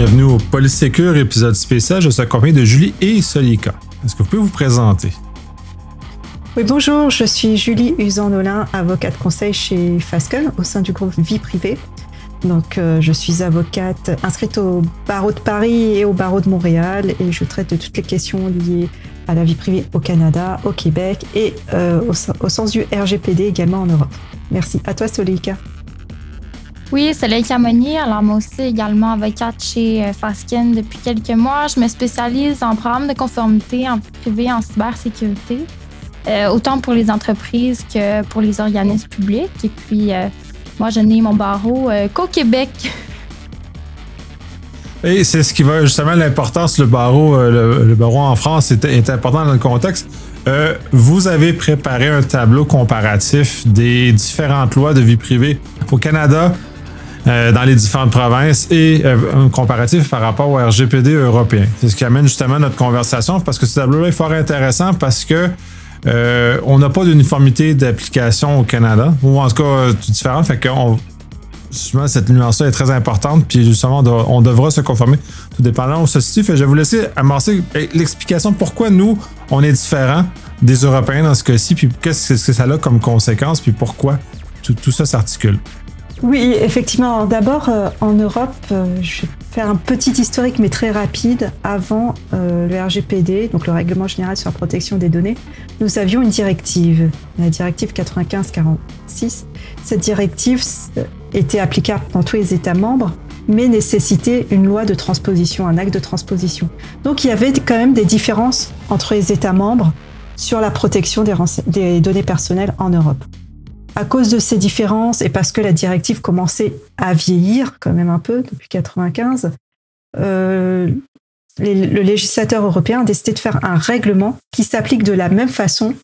bienvenue au Polysécure épisode spécial. Je suis accompagné de Julie et Solika. Est-ce que vous pouvez vous présenter? Oui, bonjour, je suis Julie Usan-Nolin, avocate conseil chez Fasken au sein du groupe Vie Privée. Donc, euh, je suis avocate inscrite au barreau de Paris et au barreau de Montréal et je traite de toutes les questions liées à la vie privée au Canada, au Québec et euh, au, au, sens du RGPD également en Europe. Merci. À toi, Solika. Oui, c'est Leïka Monnier. Alors, moi aussi, également avocate chez euh, Fasken depuis quelques mois. Je me spécialise en programme de conformité en privé en cybersécurité, euh, autant pour les entreprises que pour les organismes publics. Et puis, euh, moi, je n'ai mon barreau qu'au Québec. Et c'est ce qui va justement l'importance, le barreau, le, le, barreau en France est, important dans le contexte. Vous avez préparé un tableau comparatif des différentes lois de vie privée au Canada, euh, dans les différentes provinces et euh, un comparatif par rapport au RGPD européen. C'est ce qui amène justement notre conversation parce que ce tableau-là est fort intéressant parce que euh, on n'a pas d'uniformité d'application au Canada, ou en tout cas tout différent. Fait qu'on justement, cette nuance-là est très importante, puis justement, on, devra se conformer tout dépendant où se situe. Fait, je vais vous laisser amorcer l'explication pourquoi nous, on est différents des Européens dans ce cas-ci, puis qu'est-ce que ça a comme conséquence, puis pourquoi tout ça s'articule. Oui, effectivement. D'abord, euh, en Europe, euh, je vais faire un petit historique, mais très rapide. Avant euh, le RGPD, donc le Règlement général sur la protection des données, nous avions une directive, la directive 95-46. Cette directive était applicable dans tous les États membres, mais nécessitait une loi de transposition, un acte de transposition. Donc il y avait quand même des différences entre les États membres sur la protection des, des données personnelles en Europe à cause de ces différences et parce que la directive commençait à vieillir quand même un peu depuis 95, euh, le législateur européen a décidé de faire un règlement qui s'applique de la même façon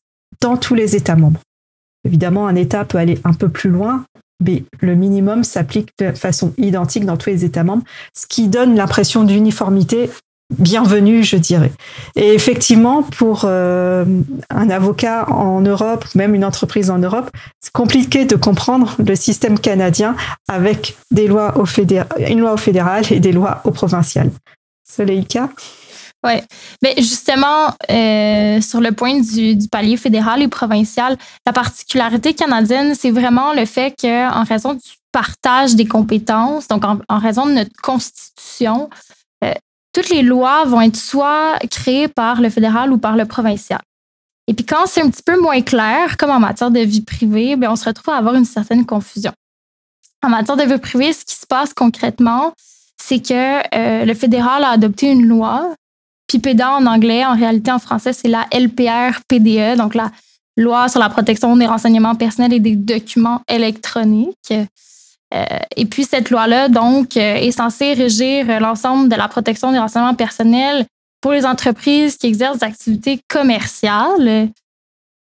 dans tous les États membres. Évidemment, un État peut aller un peu plus loin, mais le minimum s'applique de façon identique dans tous les États membres, ce qui donne l'impression d'uniformité bienvenue, je dirais. Et effectivement, pour euh, un avocat en Europe, même une entreprise en Europe, c'est compliqué de comprendre le système canadien avec des lois au fédéral, une loi au fédéral et des lois au provincial. Soleika? Oui, mais justement, euh, sur le point du, palier fédéral et provincial, la particularité canadienne, c'est vraiment le fait qu'en raison du partage des compétences, donc en, raison de notre constitution, toutes les lois vont être soit créées par le fédéral ou par le provincial. Et puis quand c'est un petit peu moins clair, comme en matière de vie privée, bien, on se retrouve à avoir une certaine confusion. En matière de vie privée, ce qui se passe concrètement, c'est que euh, le fédéral a adopté une loi, puis PEDA en anglais, en réalité en français, c'est la LPR-PDE, donc la loi sur la protection des renseignements personnels et des documents électroniques. Euh, et puis cette loi-là, donc, euh, est censée régir l'ensemble de la protection des renseignements personnels pour les entreprises qui exercent des activités commerciales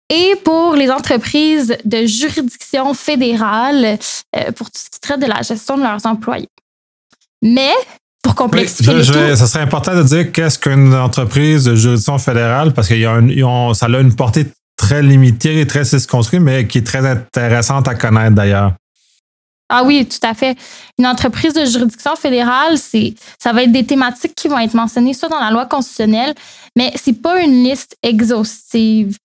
et pour les entreprises de juridiction fédérale euh, pour tout ce qui traite de la gestion de leurs employés. Mais pour complexifier oui, je, je, ça serait important de dire qu'est-ce qu'une entreprise de juridiction fédérale parce que y a une, ça a une portée très limitée et très circonscrite, mais qui est très intéressante à connaître d'ailleurs. Ah oui, tout à fait. Une entreprise de juridiction fédérale, c'est, ça va être des thématiques qui vont être mentionnées soit dans la loi constitutionnelle, mais c'est pas une liste exhaustive.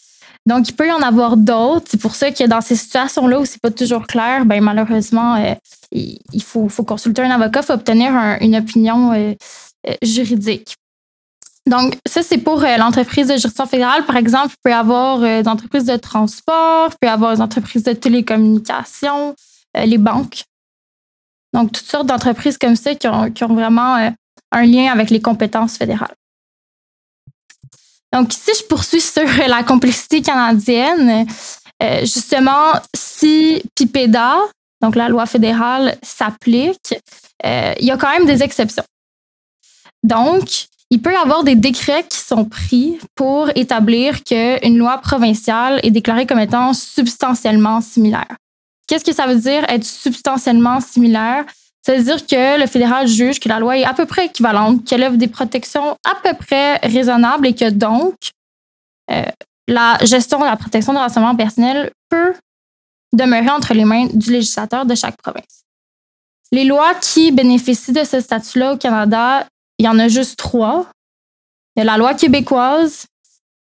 Donc, il peut y en avoir d'autres. C'est pour ça que dans ces situations-là où c'est pas toujours clair, ben malheureusement, euh, il faut, consulter un avocat, il faut obtenir un, une opinion euh, euh, juridique. Donc, ça, c'est pour l'entreprise de juridiction fédérale. Par exemple, il peut y avoir des entreprises de transport, il peut y avoir des entreprises de télécommunications, les banques. Donc, toutes sortes d'entreprises comme ça qui ont, vraiment euh, un lien avec les compétences fédérales. Donc, ici, je poursuis sur la complexité canadienne. Euh, justement, si PIPEDA, donc la loi fédérale, s'applique, euh, il y a quand même des exceptions. Donc, il peut y avoir des décrets qui sont pris pour établir qu'une loi provinciale est déclarée comme étant substantiellement similaire. Qu'est-ce que ça veut dire être substantiellement similaire? Ça veut dire que le fédéral juge que la loi est à peu près équivalente, qu'elle offre des protections à peu près raisonnables et que donc euh, la gestion de la protection des renseignements personnels peut demeurer entre les mains du législateur de chaque province. les lois qui bénéficient de ce statut-là au Canada, il y en a juste trois. Il y a la loi québécoise,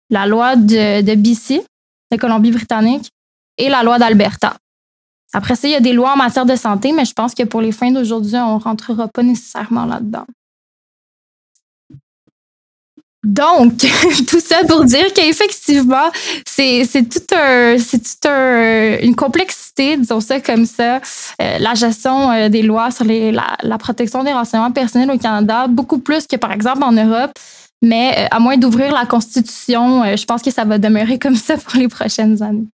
la loi de, de BC, de Colombie-Britannique, et la loi d'Alberta. Après ça, il y a des lois en matière de santé, mais je pense que pour les fins d'aujourd'hui, on ne rentrera pas nécessairement là-dedans. Donc, tout ça pour dire qu'effectivement, c'est tout un, tout un, une complexité, disons ça comme ça, euh, la gestion euh, des lois sur la, protection des renseignements personnels au Canada, beaucoup plus que par exemple en Europe. Mais euh, à moins d'ouvrir la Constitution, je pense que ça va demeurer comme ça pour les prochaines années.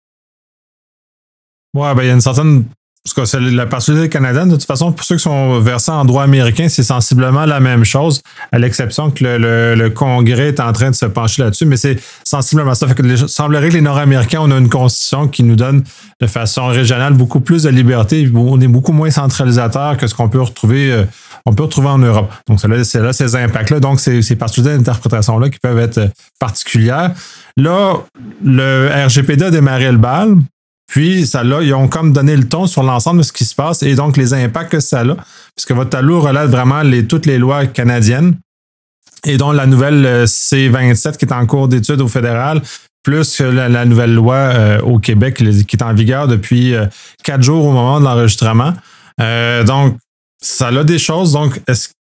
Ouais, ben il y a une certaine parce que c'est la particularité canadienne, de toute façon, pour ceux qui sont versés en droit américain, c'est sensiblement la même chose, à l'exception que le, Congrès est en train de se pencher là-dessus, mais c'est sensiblement ça. Fait que il semblerait que les Nord-Américains, on a une constitution qui nous donne de façon régionale beaucoup plus de liberté. On est beaucoup moins centralisateur que ce qu'on peut retrouver, euh, on peut retrouver en Europe. Donc, c'est là, ces impacts-là. Donc, c'est ces particularités d'interprétation-là qui peuvent être particulières. Là, le RGPD a démarré le bal. Puis, ça là, ils ont comme donné le ton sur l'ensemble de ce qui se passe et donc les impacts que ça a, puisque votre tableau relève vraiment les, toutes les lois canadiennes et dont la nouvelle euh, C27 qui est en cours d'étude au fédéral, plus la, la nouvelle loi euh, au Québec qui est en vigueur depuis euh, quatre jours au moment de l'enregistrement. donc, ça a des choses. Donc,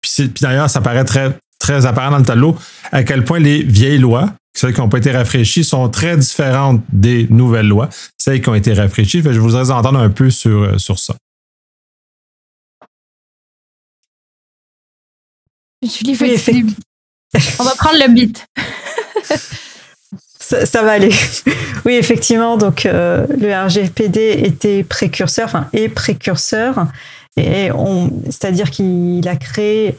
puis, d'ailleurs, ça paraît très, très apparent dans le tableau à quel point les vieilles lois, celles qui n'ont pas été rafraîchies sont très différentes des nouvelles lois, celles qui ont été rafraîchies. je voudrais entendre un peu sur, euh, sur ça. Julie, oui, on va prendre le beat. ça, va aller. Oui, effectivement, donc euh, le RGPD était précurseur, enfin est précurseur, et c'est-à-dire qu'il a créé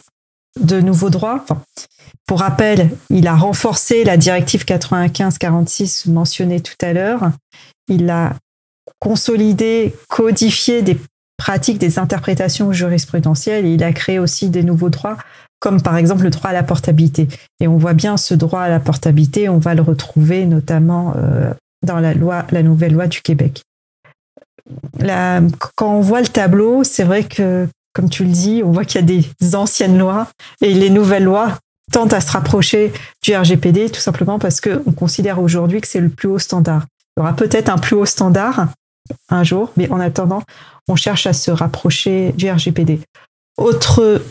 de nouveaux droits. Pour rappel, il a renforcé la directive 95-46 mentionnée tout à l'heure. Il a consolidé, codifié des pratiques, des interprétations jurisprudentielles il a créé aussi des nouveaux droits, comme par exemple le droit à la portabilité. Et on voit bien ce droit à la portabilité, on va le retrouver notamment euh, dans la, loi, la nouvelle loi du Québec. quand on voit le tableau, c'est vrai que, comme tu le dis, on voit qu'il y a des anciennes lois et les nouvelles lois tente à se rapprocher du RGPD, tout simplement parce qu'on considère aujourd'hui que c'est le plus haut standard. Il y aura peut-être un plus haut standard un jour, mais en attendant, on cherche à se rapprocher du RGPD. Autre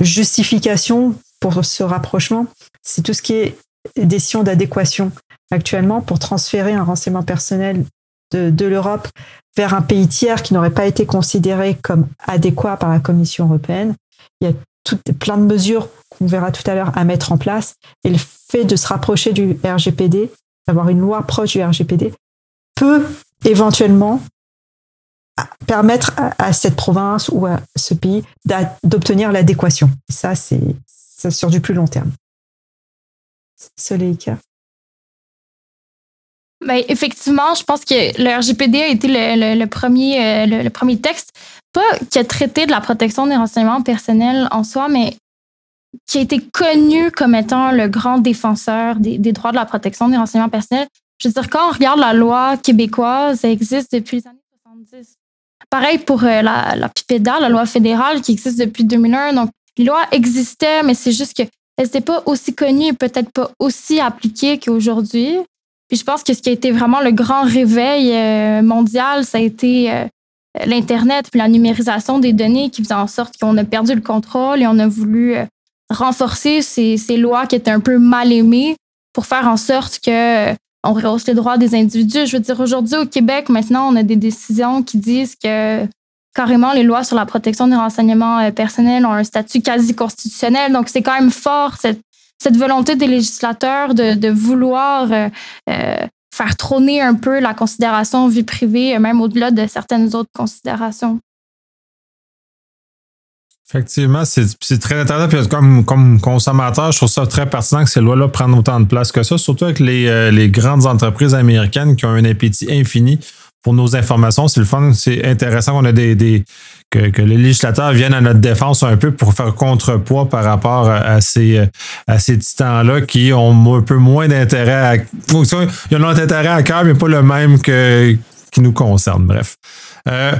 justification pour ce rapprochement, c'est tout ce qui est décision d'adéquation. Actuellement, pour transférer un renseignement personnel de, l'Europe vers un pays tiers qui n'aurait pas été considéré comme adéquat par la Commission européenne, il y a plein de mesures qu'on verra tout à l'heure à mettre en place. Et le fait de se rapprocher du RGPD, d'avoir une loi proche du RGPD, peut éventuellement permettre à, cette province ou à ce pays d'obtenir l'adéquation. Ça, c'est sur du plus long terme. Soleika. Ben, effectivement, je pense que le RGPD a été le, premier, euh, le, premier texte, pas qui a traité de la protection des renseignements personnels en soi, mais qui a été connu comme étant le grand défenseur des, droits de la protection des renseignements personnels. Je veux dire, quand on regarde la loi québécoise, elle existe depuis les années 70. Pareil pour euh, la, la PIPEDA, la loi fédérale qui existe depuis 2001. Donc, les lois existaient, mais c'est juste qu'elles n'étaient pas aussi connues et peut-être pas aussi appliquées qu'aujourd'hui. Puis je pense que ce qui a été vraiment le grand réveil euh, mondial, ça a été euh, l'Internet puis la numérisation des données qui faisait en sorte qu'on a perdu le contrôle et on a voulu euh, renforcer ces, ces, lois qui étaient un peu mal aimées pour faire en sorte que on rehausse les droits des individus. Je veux dire, aujourd'hui au Québec, maintenant, on a des décisions qui disent que carrément les lois sur la protection des renseignements personnels ont un statut quasi constitutionnel. Donc, c'est quand même fort cette cette volonté des législateurs de, vouloir euh, euh, faire trôner un peu la considération vie privée, même au-delà de certaines autres considérations. Effectivement, c'est très intéressant. Puis comme, consommateur, je trouve ça très pertinent que ces lois-là prennent autant de place que ça, surtout avec les, euh, les grandes entreprises américaines qui ont un appétit infini pour nos informations. C'est le fun, c'est intéressant qu'on a des, des que, les législateurs viennent à notre défense un peu pour faire contrepoids par rapport à ces, à ces titans-là qui ont un peu moins d'intérêt à. Ils ont intérêt à cœur, mais pas le même que, qui nous concerne. Bref. Euh,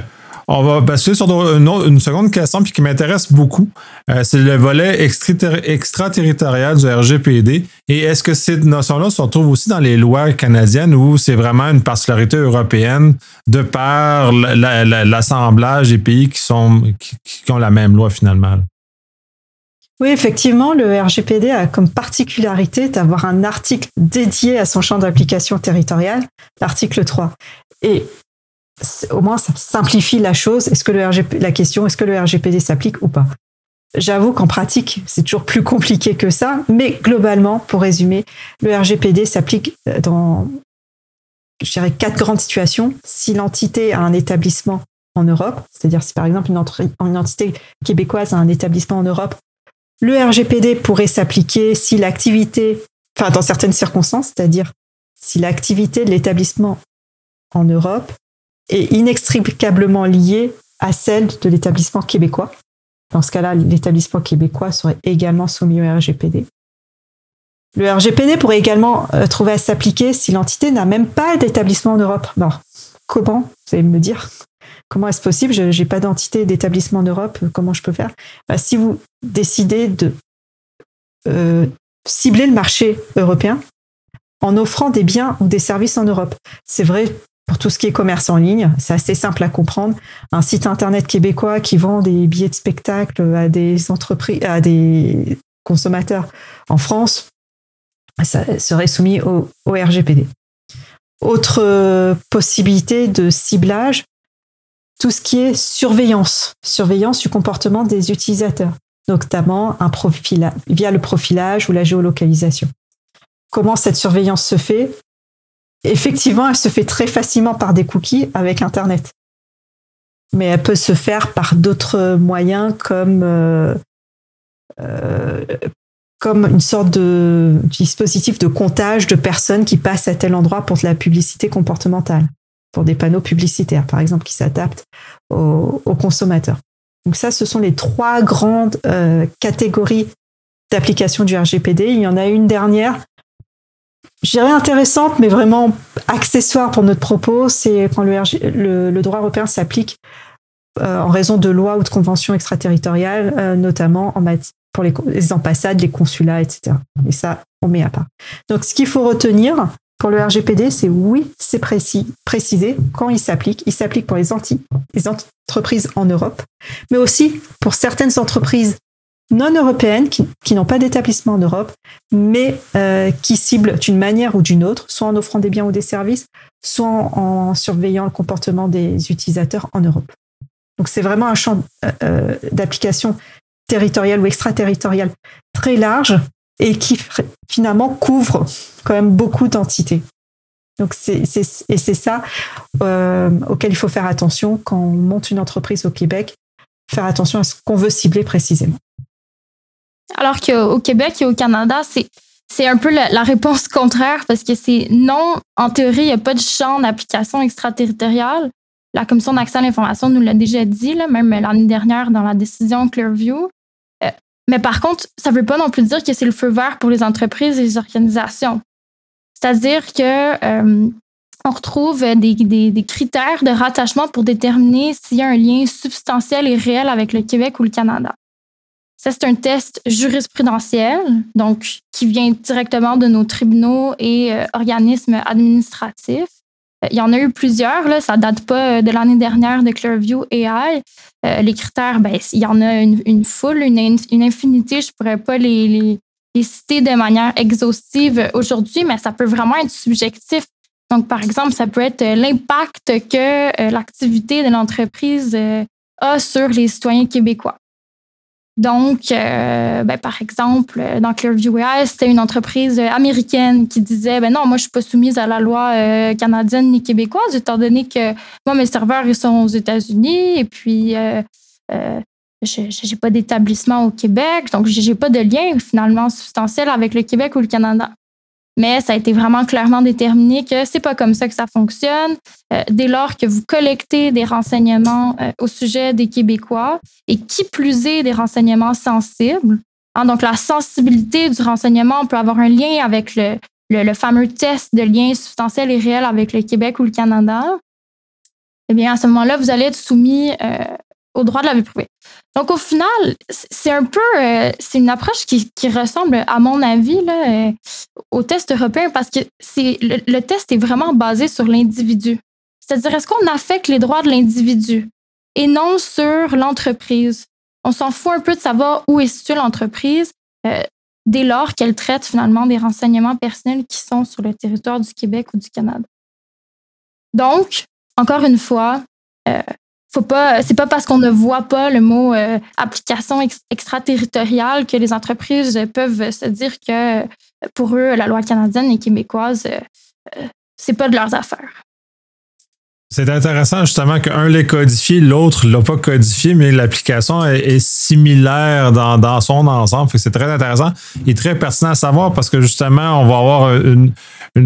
On va passer sur une, seconde question puis qui m'intéresse beaucoup. Euh, c'est le volet extraterritorial du RGPD. Et est-ce que ces notions-là se retrouvent aussi dans les lois canadiennes ou c'est vraiment une particularité européenne de par l'assemblage des pays qui, ont la même loi finalement? Oui, effectivement, le RGPD a comme particularité d'avoir un article dédié à son champ d'application territorial, l'article 3. Et au moins, ça simplifie la chose. Est-ce que le la question, est-ce que le RGPD s'applique ou pas? J'avoue qu'en pratique, c'est toujours plus compliqué que ça, mais globalement, pour résumer, le RGPD s'applique euh, dans, je quatre grandes situations. Si l'entité a un établissement en Europe, c'est-à-dire si par exemple une entité québécoise a un établissement en Europe, le RGPD pourrait s'appliquer si l'activité, enfin dans certaines circonstances, c'est-à-dire si l'activité de l'établissement en Europe est inextricablement liée à celle de l'établissement québécois. Dans ce cas-là, l'établissement québécois serait également soumis au RGPD. Le RGPD pourrait également euh, trouver à s'appliquer si l'entité n'a même pas d'établissement en Europe. Non. Comment Vous allez me dire? Comment est-ce possible? Je n'ai pas d'entité d'établissement en Europe. Comment je peux faire? Bah, Si vous décidez de euh, cibler le marché européen en offrant des biens ou des services en Europe, c'est vrai pour tout ce qui est commerce en ligne, c'est assez simple à comprendre. Un site internet québécois qui vend des billets de spectacle à des entreprises, à des consommateurs en France, serait soumis au RGPD. Autre possibilité de ciblage, tout ce qui est surveillance, surveillance du comportement des utilisateurs, notamment via le profilage ou la géolocalisation. Comment cette surveillance se fait? Effectivement, elle se fait très facilement par des cookies avec Internet. Mais elle peut se faire par d'autres moyens comme, euh, euh, comme une sorte de dispositif de comptage de personnes qui passent à tel endroit pour de la publicité comportementale pour des panneaux publicitaires, par exemple, qui s'adaptent aux, consommateurs. Donc ça, ce sont les trois grandes euh, catégories d'application du RGPD. Il y en a une dernière, je dirais intéressante, mais vraiment accessoire pour notre propos, c'est quand le, droit européen s'applique euh, en raison de lois ou de conventions extraterritoriales, euh, notamment en pour les, ambassades, les consulats, etc. Et ça, on met à part. Donc, ce qu'il faut retenir, pour le RGPD, c'est oui, c'est précis, précisé quand il s'applique. Il s'applique pour les, les entreprises en Europe, mais aussi pour certaines entreprises non européennes qui, n'ont pas d'établissement en Europe, mais euh, qui ciblent d'une manière ou d'une autre, soit en offrant des biens ou des services, soit en, surveillant le comportement des utilisateurs en Europe. Donc c'est vraiment un champ euh, euh, d'application territorial ou extraterritorial très large et qui finalement couvre quand même beaucoup d'entités. Donc c'est, et c'est ça euh, auquel il faut faire attention quand on monte une entreprise au Québec, faire attention à ce qu'on veut cibler précisément. Alors qu'au Québec et au Canada, c'est, un peu la, réponse contraire parce que c'est non, en théorie, il n'y a pas de champ d'application extraterritoriale. La Commission d'accès à l'information nous l'a déjà dit, là, même l'année dernière dans la décision Clearview. Mais par contre, ça ne veut pas non plus dire que c'est le feu vert pour les entreprises et les organisations. C'est-à-dire que euh, on retrouve des, des, critères de rattachement pour déterminer s'il y a un lien substantiel et réel avec le Québec ou le Canada. Ça, c'est un test jurisprudentiel, donc qui vient directement de nos tribunaux et euh, organismes administratifs. Euh, il y en a eu plusieurs, là, ça date pas euh, de l'année dernière de Clearview AI. Euh, les critères, ben, il y en a une, foule, une, infinité. Je pourrais pas les citer de manière exhaustive aujourd'hui, mais ça peut vraiment être subjectif. Donc, par exemple, ça peut être l'impact que l'activité de l'entreprise a sur les citoyens québécois. Donc, euh, ben, par exemple, dans Clearview AI, c'était une entreprise américaine qui disait ben non, moi, je suis pas soumise à la loi euh, canadienne ni québécoise, étant donné que moi, mes serveurs, ils sont aux États-Unis et puis euh, je n'ai pas d'établissement au Québec, donc je n'ai pas de lien finalement substantiel avec le Québec ou le Canada. Mais ça a été vraiment clairement déterminé que c'est pas comme ça que ça fonctionne. Euh, dès lors que vous collectez des renseignements euh, au sujet des Québécois et qui plus est des renseignements sensibles, hein, donc la sensibilité du renseignement peut avoir un lien avec le, le, fameux test de lien substantiel et réel avec le Québec ou le Canada. eh bien, à ce moment-là, vous allez être soumis au droit de la vie privée. Donc, au final, c'est un peu, c'est une approche qui, ressemble, à mon avis, là, au test européen parce que le, test est vraiment basé sur l'individu. C'est-à-dire, est-ce qu'on affecte les droits de l'individu et non sur l'entreprise? On s'en fout un peu de savoir où est située l'entreprise euh, dès lors qu'elle traite finalement des renseignements personnels qui sont sur le territoire du Québec ou du Canada. Donc, encore une fois, euh, faut pas, c'est pas parce qu'on ne voit pas le mot euh, application extraterritoriale que les entreprises peuvent se dire que pour eux, la loi canadienne et québécoise, c'est pas de leurs affaires. C'est intéressant justement qu'un l'ait codifié, l'autre l'a pas codifié, mais l'application est, similaire dans, son ensemble. C'est très intéressant et très pertinent à savoir parce que justement, on va avoir une,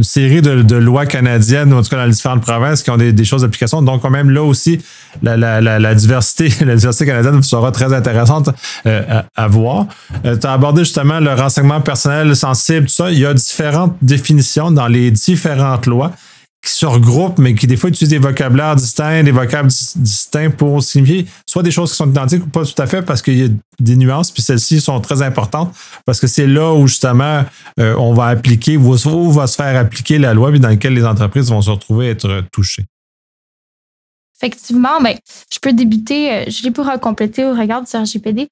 série de, lois canadiennes, ou en tout cas dans les différentes provinces, qui ont des, choses d'application. Donc, quand même, là aussi, la, diversité, la diversité canadienne sera très intéressante euh, à, voir. Euh, tu as abordé justement le renseignement personnel sensible, tout ça. Il y a différentes définitions dans les différentes lois qui se regroupent, mais qui des fois utilisent des vocabulaires distincts, des vocables distincts pour signifier soit des choses qui sont identiques ou pas tout à fait parce qu'il y a des nuances, puis celles-ci sont très importantes parce que c'est là où justement euh, on va appliquer, où, va se faire appliquer la loi, puis dans laquelle les entreprises vont se retrouver être touchées. Effectivement, ben, je peux débuter, euh, je l'ai pour compléter au regard du RGPD.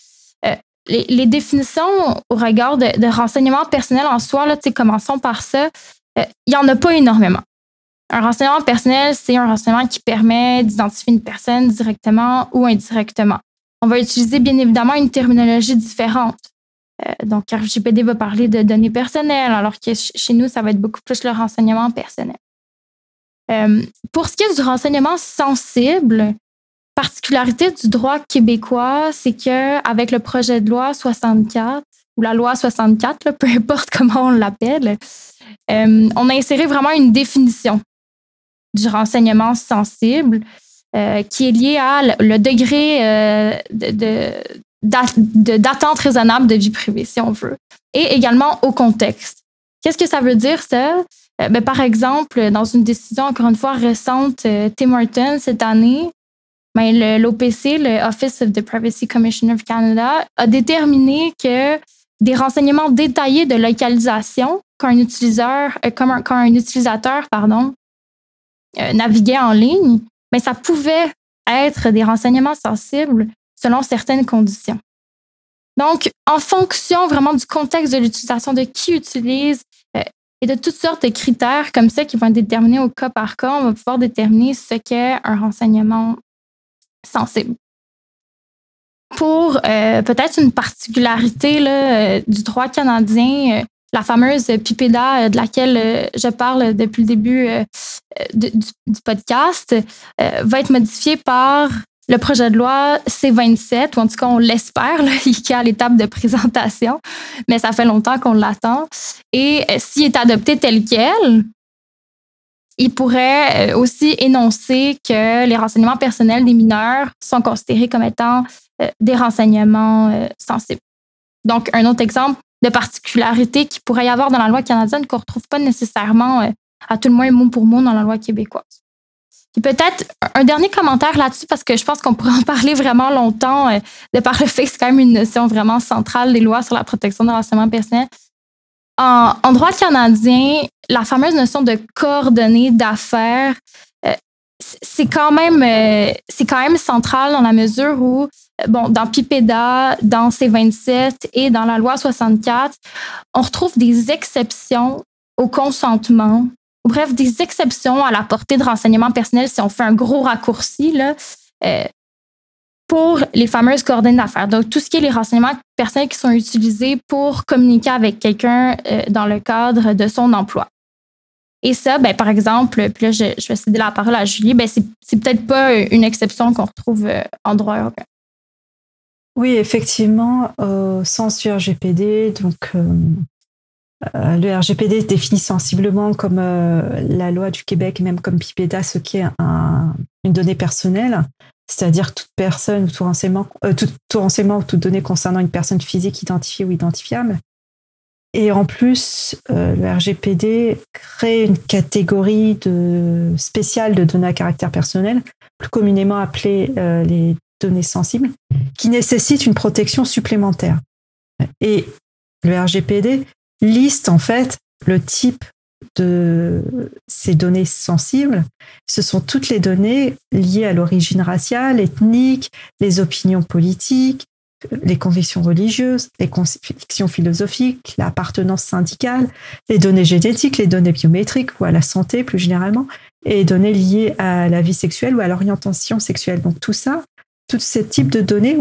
Euh, les, définitions au regard de, de renseignements personnels en soi, là, commençons par ça. Il n'y en a pas énormément. Un renseignement personnel, c'est un renseignement qui permet d'identifier une personne directement ou indirectement. On va utiliser bien évidemment une terminologie différente. Euh, donc, RGPD va parler de données personnelles, alors que chez nous, ça va être beaucoup plus le renseignement personnel. Euh, pour ce qui est du renseignement sensible, particularité du droit québécois, c'est que avec le projet de loi 64 ou la loi 64, peu importe comment on l'appelle, euh, on a inséré vraiment une définition du renseignement sensible euh, qui est lié à le degré euh, d'attente raisonnable de vie privée, si on veut, et également au contexte. Qu'est-ce que ça veut dire, ça? Euh, ben, par exemple, dans une décision, encore une fois, récente, Tim Horton, cette année, ben, l'OPC, le Office of the Privacy Commissioner of Canada, a déterminé que des renseignements détaillés de localisation quand un utilisateur, quand un utilisateur pardon, euh, naviguer en ligne, mais ça pouvait être des renseignements sensibles selon certaines conditions. Donc, en fonction vraiment du contexte de l'utilisation, de qui utilise euh, et de toutes sortes de critères comme ça qui vont être déterminés au cas par cas, on va pouvoir déterminer ce qu'est un renseignement sensible. Pour euh, peut-être une particularité du droit canadien, la fameuse PIPEDA euh, de laquelle euh, je parle depuis le début euh, du, podcast, va être modifiée par le projet de loi C27, ou en tout cas, on l'espère, qui est à l'étape de présentation, mais ça fait longtemps qu'on l'attend. Et s'il est adopté tel quel, il pourrait aussi énoncer que les renseignements personnels des mineurs sont considérés comme étant des renseignements sensibles. Donc, un autre exemple, de particularités qui pourrait y avoir dans la loi canadienne qu'on ne retrouve pas nécessairement, euh, à tout le moins mot pour mot, dans la loi québécoise. Et peut-être un dernier commentaire là-dessus, parce que je pense qu'on pourrait en parler vraiment longtemps, euh, de par le fait que c'est quand même une notion vraiment centrale des lois sur la protection des renseignements personnels. En, en, droit canadien, la fameuse notion de coordonnées d'affaires, c'est quand même c'est quand même central dans la mesure où bon, dans PIPEDA, dans C27 et dans la loi 64, on retrouve des exceptions au consentement, bref, des exceptions à la portée de renseignements personnels si on fait un gros raccourci là, euh, pour les fameuses coordonnées d'affaires. Donc, tout ce qui est les renseignements personnels qui sont utilisés pour communiquer avec quelqu'un euh, dans le cadre de son emploi. Et ça, ben, par exemple, puis là, je, vais céder la parole à Julie, ben, c'est peut-être pas une exception qu'on retrouve euh, en droit européen. Oui, effectivement, au sens du RGPD, donc euh, euh, le RGPD définit sensiblement comme euh, la loi du Québec, même comme PIPEDA, ce qui est une donnée personnelle, c'est-à-dire toute personne ou tout renseignement, tout, renseignement ou toute donnée concernant une personne physique identifiée ou identifiable. Et en plus, le RGPD crée une catégorie de, spéciale de données à caractère personnel plus communément appelées les données sensibles, qui nécessitent une protection supplémentaire. Et le RGPD liste en fait le type de ces données sensibles. Ce sont toutes les données liées à l'origine raciale, ethnique, les opinions politiques, les convictions religieuses, les convictions philosophiques, l'appartenance syndicale, les données génétiques, les données biométriques ou à la santé plus généralement, et les données liées à la vie sexuelle ou à l'orientation sexuelle. Donc tout ça, tous ces types de données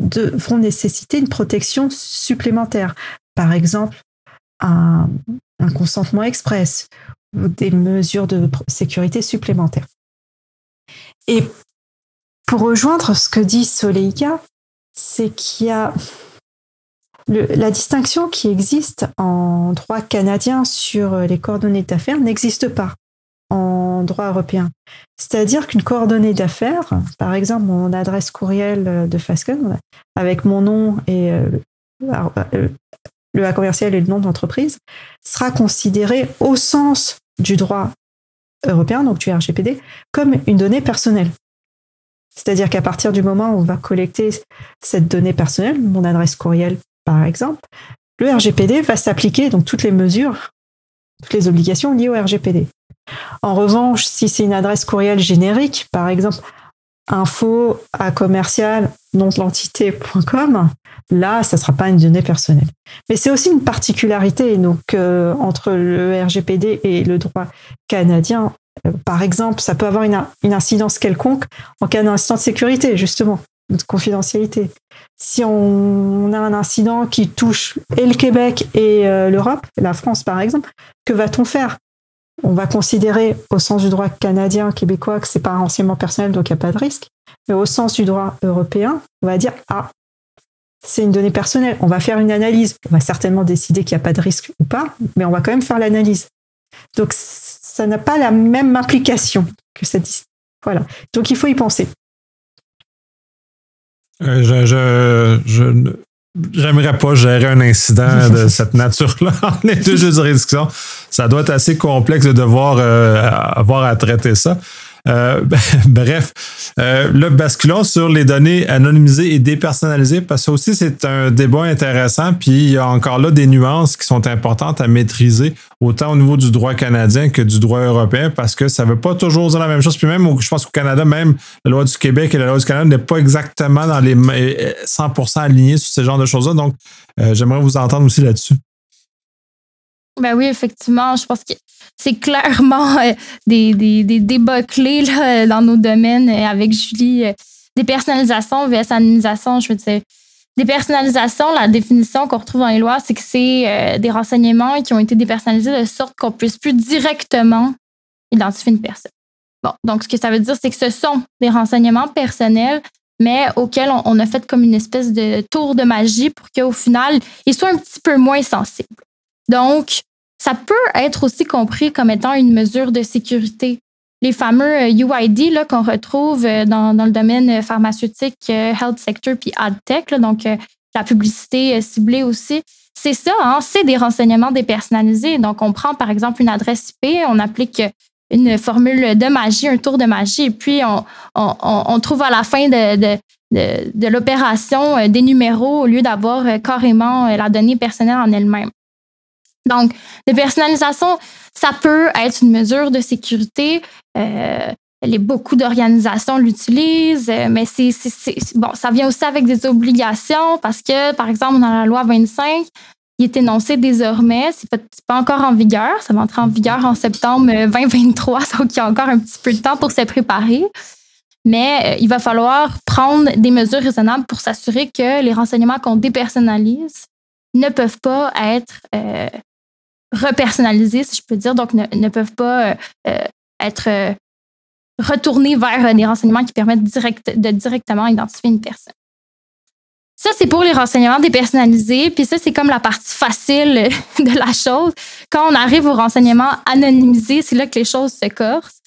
devront nécessiter une protection supplémentaire. Par exemple, un, consentement express ou des mesures de sécurité supplémentaires. Et pour rejoindre ce que dit Soleika, c'est qu'il y a la distinction qui existe en droit canadien sur les coordonnées d'affaires n'existe pas en droit européen. C'est-à-dire qu'une coordonnée d'affaires, par exemple mon adresse courriel de Fasken, avec mon nom et euh, euh, le A commercial et le nom d'entreprise, sera considérée au sens du droit européen, donc du RGPD, comme une donnée personnelle. C'est-à-dire qu'à partir du moment où on va collecter cette donnée personnelle, mon adresse courriel par exemple, le RGPD va s'appliquer, donc toutes les mesures, toutes les obligations liées au RGPD. En revanche, si c'est une adresse courriel générique, par exemple info à commercial l'entité.com, là, ça ne sera pas une donnée personnelle. Mais c'est aussi une particularité donc, euh, entre le RGPD et le droit canadien. Par exemple, ça peut avoir une, incidence quelconque en cas d'incident de sécurité, justement, de confidentialité. Si on, a un incident qui touche et le Québec et euh, l'Europe, la France par exemple, que va-t-on faire? On va considérer au sens du droit canadien, québécois, que c'est pas un renseignement personnel, donc il n'y a pas de risque. Mais au sens du droit européen, on va dire, ah, c'est une donnée personnelle. On va faire une analyse. On va certainement décider qu'il n'y a pas de risque ou pas, mais on va quand même faire l'analyse. Donc, ça n'a pas la même implication que cette. Voilà. Donc, il faut y penser. Euh, je, je, J'aimerais pas gérer un incident de cette nature-là en les deux juridictions. Ça doit être assez complexe de devoir euh, avoir à traiter ça. Euh, bref, euh, le basculons sur les données anonymisées et dépersonnalisées parce que aussi c'est un débat intéressant. Puis il y a encore là des nuances qui sont importantes à maîtriser autant au niveau du droit canadien que du droit européen parce que ça ne veut pas toujours dire la même chose. Puis même, je pense qu'au Canada, même la loi du Québec et la loi du Canada n'est pas exactement dans les 100% alignés sur ce genre de choses-là. Donc, euh, j'aimerais vous entendre aussi là-dessus. Ben oui, effectivement, je pense que c'est clairement euh, des, des, des, débats clés là, dans nos domaines euh, avec Julie. Euh, des personnalisations vs anonymisation, je veux dire. Des personnalisations, la définition qu'on retrouve dans les lois, c'est que c'est des renseignements qui ont été dépersonnalisés de sorte qu'on puisse plus directement identifier une personne. Bon, donc ce que ça veut dire, c'est que ce sont des renseignements personnels, mais auxquels on, on a fait comme une espèce de tour de magie pour qu'au final, ils soient un petit peu moins sensibles. Donc, ça peut être aussi compris comme étant une mesure de sécurité. Les fameux UID euh, qu'on retrouve euh, dans, le domaine pharmaceutique, euh, health sector puis AdTech, donc la publicité ciblée aussi, c'est ça, hein, c'est des renseignements dépersonnalisés. Donc, on prend par exemple une adresse IP, on applique une formule de magie, un tour de magie, et puis on, trouve à la fin de, de l'opération des numéros au lieu d'avoir carrément la donnée personnelle en elle-même. Donc, la personnalisation, ça peut être une mesure de sécurité. Euh, beaucoup d'organisations l'utilisent, euh, mais c'est, bon, ça vient aussi avec des obligations parce que, par exemple, dans la loi 25, il est énoncé désormais, c'est pas, pas encore en vigueur, ça va entrer en vigueur en septembre 2023, donc il y a encore un petit peu de temps pour se préparer. Mais euh, il va falloir prendre des mesures raisonnables pour s'assurer que les renseignements qu'on dépersonnalise ne peuvent pas être euh, repersonnalisés, si je peux dire, donc ne, peuvent pas euh, euh, être euh, retournés vers des renseignements qui permettent de directement identifier une personne. Ça, c'est pour les renseignements dépersonnalisés. Puis ça, c'est comme la partie facile de la chose. Quand on arrive aux renseignements anonymisés, c'est là que les choses se corsent.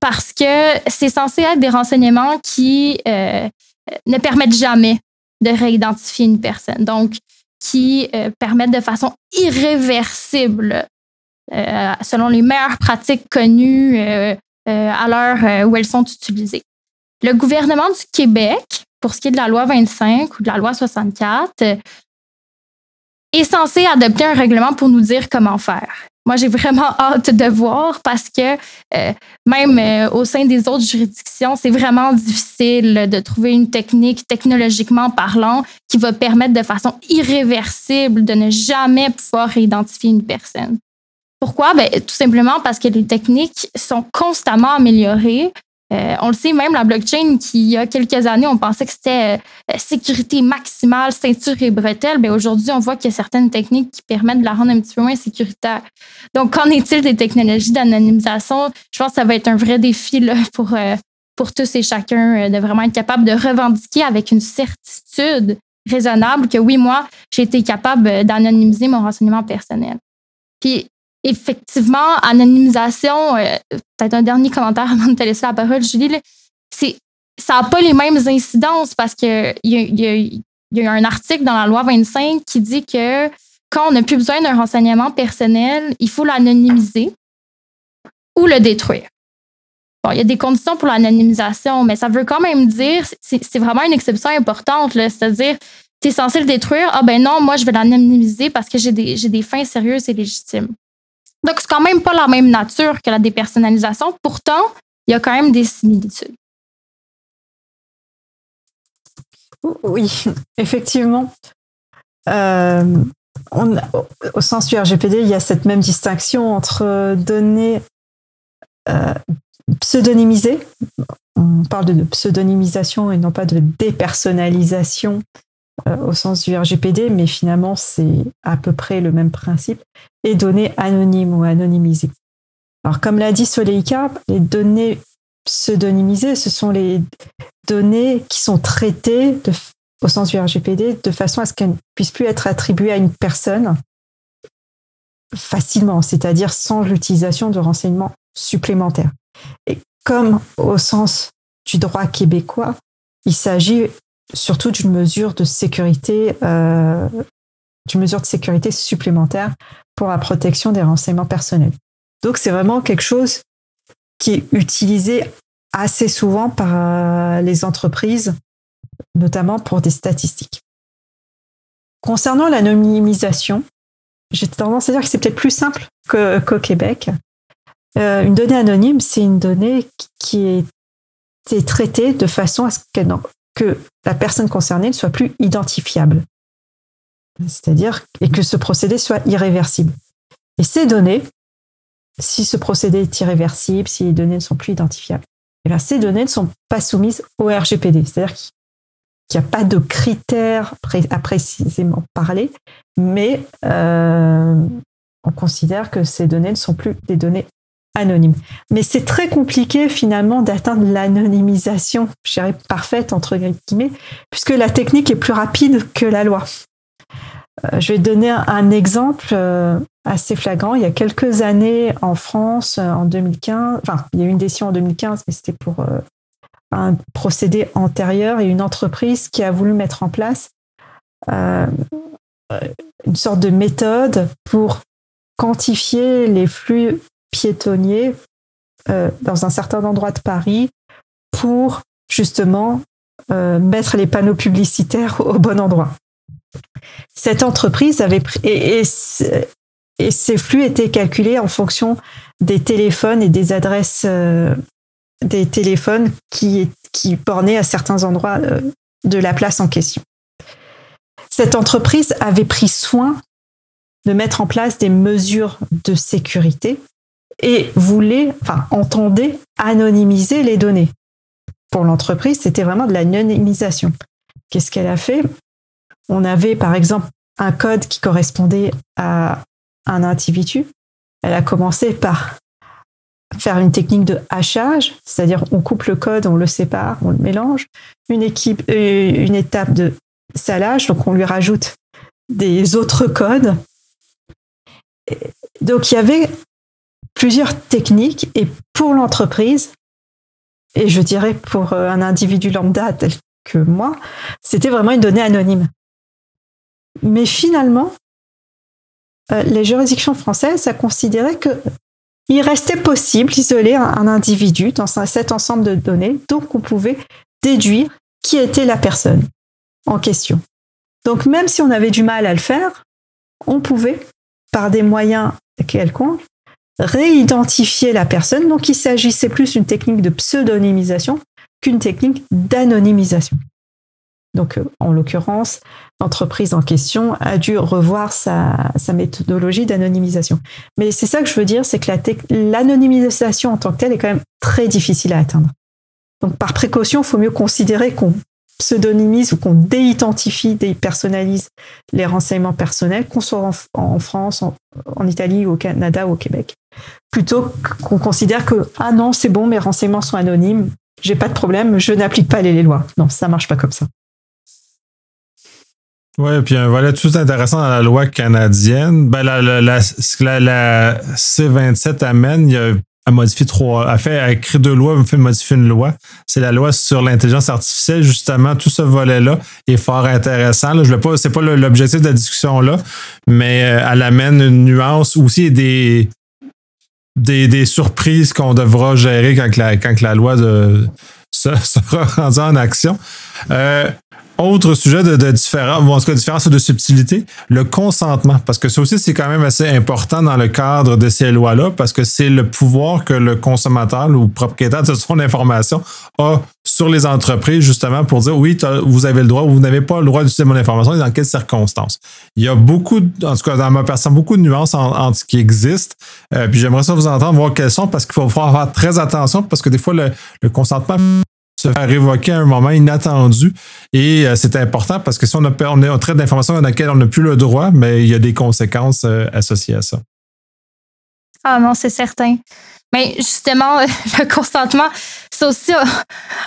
Parce que c'est censé être des renseignements qui ne permettent jamais de réidentifier une personne. Donc, qui euh, permettent de façon irréversible, euh, selon les meilleures pratiques connues, euh, à l'heure où elles sont utilisées. Le gouvernement du Québec, pour ce qui est de la loi 25 ou de la loi 64, est censé adopter un règlement pour nous dire comment faire. Moi, j'ai vraiment hâte de voir parce que euh, même euh, au sein des autres juridictions, c'est vraiment difficile de trouver une technique technologiquement parlant qui va permettre de façon irréversible de ne jamais pouvoir identifier une personne. Pourquoi? Ben, tout simplement parce que les techniques sont constamment améliorées. Euh, on le sait, même la blockchain, qui il y a quelques années, on pensait que c'était euh, sécurité maximale, ceinture et bretelles. Ben, aujourd'hui, on voit qu'il y a certaines techniques qui permettent de la rendre un petit peu moins sécuritaire. Donc, qu'en est-il des technologies d'anonymisation? Je pense que ça va être un vrai défi pour, euh, pour tous et chacun de vraiment être capable de revendiquer avec une certitude raisonnable que oui, moi, j'ai été capable d'anonymiser mon renseignement personnel. Effectivement, anonymisation, euh, peut-être un dernier commentaire avant de te laisser la parole, Julie, c'est, ça n'a pas les mêmes incidences parce qu'il y, y a un article dans la loi 25 qui dit que quand on n'a plus besoin d'un renseignement personnel, il faut l'anonymiser ou le détruire. Bon, il y a des conditions pour l'anonymisation, mais ça veut quand même dire, c'est vraiment une exception importante, c'est-à-dire, tu es censé le détruire, ah ben non, moi je vais l'anonymiser parce que j'ai des, des fins sérieuses et légitimes. Donc, c'est quand même pas la même nature que la dépersonnalisation. Pourtant, il y a quand même des similitudes. Oui, effectivement. Euh, au sens du RGPD, il y a cette même distinction entre données euh, pseudonymisées, on parle de pseudonymisation et non pas de dépersonnalisation au sens du RGPD, mais finalement c'est à peu près le même principe, et données anonymes ou anonymisées. Alors comme l'a dit Soleika, les données pseudonymisées, ce sont les données qui sont traitées au sens du RGPD de façon à ce qu'elles ne puissent plus être attribuées à une personne facilement, c'est-à-dire sans l'utilisation de renseignements supplémentaires. Et comme au sens du droit québécois, il s'agit surtout d'une mesure de sécurité, euh, d'une mesure de sécurité supplémentaire pour la protection des renseignements personnels. Donc c'est vraiment quelque chose qui est utilisé assez souvent par euh, les entreprises, notamment pour des statistiques. Concernant l'anonymisation, j'ai tendance à dire que c'est peut-être plus simple qu'au Québec. Euh, une donnée anonyme, c'est une donnée qui est traitée de façon à ce qu'elle que la personne concernée ne soit plus identifiable. C'est-à-dire, et que ce procédé soit irréversible. Et ces données, si ce procédé est irréversible, si les données ne sont plus identifiables, et eh ces données ne sont pas soumises au RGPD. C'est-à-dire qu'il n'y a pas de critères à précisément parler, mais euh, on considère que ces données ne sont plus des données anonyme. Mais c'est très compliqué finalement d'atteindre l'anonymisation, je dirais parfaite entre guillemets, puisque la technique est plus rapide que la loi. Euh, je vais donner un exemple euh, assez flagrant. Il y a quelques années en France, euh, en 2015, enfin, il y a eu une décision en 2015, mais c'était pour un procédé antérieur et une entreprise qui a voulu mettre en place une sorte de méthode pour quantifier les flux piétonniers euh, dans un certain endroit de Paris pour justement euh, mettre les panneaux publicitaires au, bon endroit. Cette entreprise avait pris, et, et, ces flux étaient calculés en fonction des téléphones et des adresses euh, des téléphones qui, qui bornaient à certains endroits de la place en question. Cette entreprise avait pris soin de mettre en place des mesures de sécurité et voulait, enfin, entendait anonymiser les données. Pour l'entreprise, c'était vraiment de l'anonymisation. Qu'est-ce qu'elle a fait? On avait, par exemple, un code qui correspondait à un individu. Elle a commencé par faire une technique de hachage, c'est-à-dire on coupe le code, on le sépare, on le mélange. Une, équipe, euh, une étape de salage, donc on lui rajoute des autres codes. Donc il y avait plusieurs techniques et pour l'entreprise, et je dirais pour euh, un individu lambda tel que moi, c'était vraiment une donnée anonyme. Mais finalement, euh, les juridictions françaises a considéré que il restait possible d'isoler un, individu dans cet ensemble de données, donc on pouvait déduire qui était la personne en question. Donc même si on avait du mal à le faire, on pouvait, par des moyens quelconques, réidentifier la personne. Donc il s'agissait plus d'une technique de pseudonymisation qu'une technique d'anonymisation. Donc, euh, en l'occurrence, l'entreprise en question a dû revoir sa, méthodologie d'anonymisation. Mais c'est ça que je veux dire, c'est que l'anonymisation en tant que telle est quand même très difficile à atteindre. Donc, par précaution, il faut mieux considérer qu'on pseudonymise ou qu'on déidentifie, dépersonnalise les renseignements personnels, qu'on soit en, France, en, Italie, au Canada ou au Québec, plutôt qu'on considère que ah non c'est bon, mes renseignements sont anonymes, j'ai pas de problème, je n'applique pas les lois. Non, ça marche pas comme ça. Oui, puis un volet tout intéressant dans la loi canadienne, ben la, la, la, la C27 amène, il a, a modifié trois, a fait, a écrit deux lois, a fait modifier une loi. C'est la loi sur l'intelligence artificielle, justement, tout ce volet-là est fort intéressant. Là. Je veux pas, c'est pas l'objectif de la discussion là, mais euh, elle amène une nuance aussi des, des, des surprises qu'on devra gérer quand la, quand la loi de, sera rendue en action. Euh, autre sujet de, de différence, bon, en tout cas, différence de subtilité, le consentement. Parce que ça aussi, c'est quand même assez important dans le cadre de ces lois-là, parce que c'est le pouvoir que le consommateur ou propriétaire de son information a sur les entreprises, justement, pour dire oui, vous avez le droit ou vous n'avez pas le droit d'utiliser mon information et dans quelles circonstances. Il y a beaucoup, en tout cas, dans ma personne, beaucoup de nuances entre ce qui existe. Euh, puis j'aimerais ça vous entendre, voir quelles sont, parce qu'il faut faire très attention, parce que des fois, le, le consentement se faire révoquer à un moment inattendu. Et euh, c'est important parce que si on, a, on, a, traite d'informations dans lesquelles on n'a plus le droit, mais il y a des conséquences euh, associées à ça. Ah non, c'est certain. Mais justement, le consentement, ça aussi,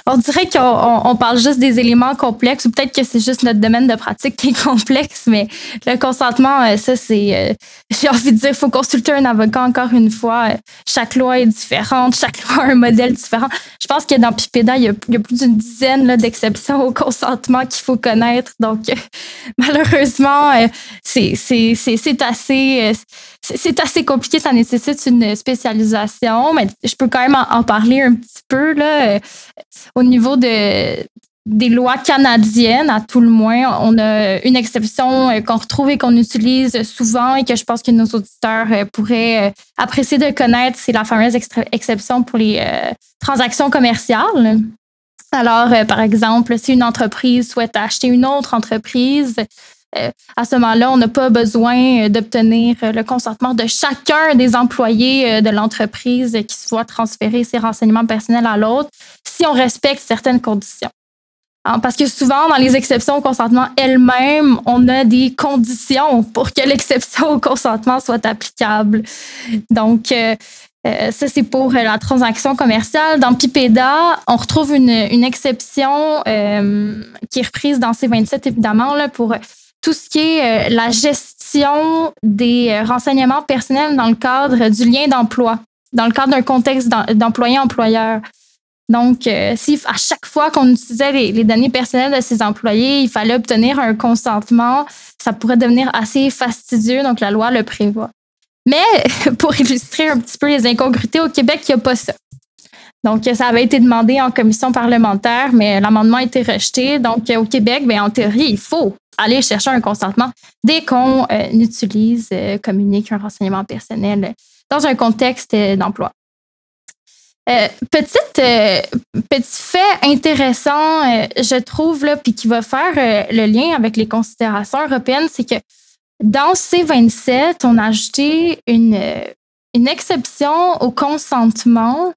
on dirait qu'on parle juste des éléments complexes ou peut-être que c'est juste notre domaine de pratique qui est complexe, mais le consentement, euh, ça, c'est, euh, j'ai envie de dire, il faut consulter un avocat encore une fois. Chaque loi est différente, chaque loi a un modèle différent. Je pense que dans Pipeda, il y a, plus d'une dizaine d'exceptions au consentement qu'il faut connaître. Donc, malheureusement, euh, c'est, c'est, c'est assez c'est assez compliqué, ça nécessite une spécialisation, mais je peux quand même en, parler un petit peu là, euh, au niveau de, des lois canadiennes, à tout le moins. On a une exception euh, qu'on retrouve et qu'on utilise souvent et que je pense que nos auditeurs euh, pourraient apprécier de connaître, c'est la fameuse exception pour les transactions commerciales. Alors, par exemple, si une entreprise souhaite acheter une autre entreprise, à ce moment-là, on n'a pas besoin d'obtenir le consentement de chacun des employés euh, de l'entreprise qui soit transférer ses renseignements personnels à l'autre si on respecte certaines conditions. Hein, parce que souvent, dans les exceptions au consentement elles-mêmes, on a des conditions pour que l'exception au consentement soit applicable. Donc, euh, ça, c'est pour la transaction commerciale. Dans Pipeda, on retrouve une, exception qui est reprise dans C27, évidemment, là, pour tout ce qui est euh, la gestion des euh, renseignements personnels dans le cadre du lien d'emploi, dans le cadre d'un contexte d'employé-employeur. Donc, euh, si à chaque fois qu'on utilisait les, données personnelles de ses employés, il fallait obtenir un consentement, ça pourrait devenir assez fastidieux, donc la loi le prévoit. Mais pour illustrer un petit peu les incongruités, au Québec, il n'y a pas ça. Donc, ça avait été demandé en commission parlementaire, mais l'amendement a été rejeté. Donc, au Québec, bien, en théorie, il faut aller chercher un consentement dès qu'on euh, utilise, euh, communique un renseignement personnel dans un contexte euh, d'emploi. petite, petit fait intéressant, je trouve, là, puis qui va faire le lien avec les considérations européennes, c'est que dans C27, on a ajouté une, une exception au consentement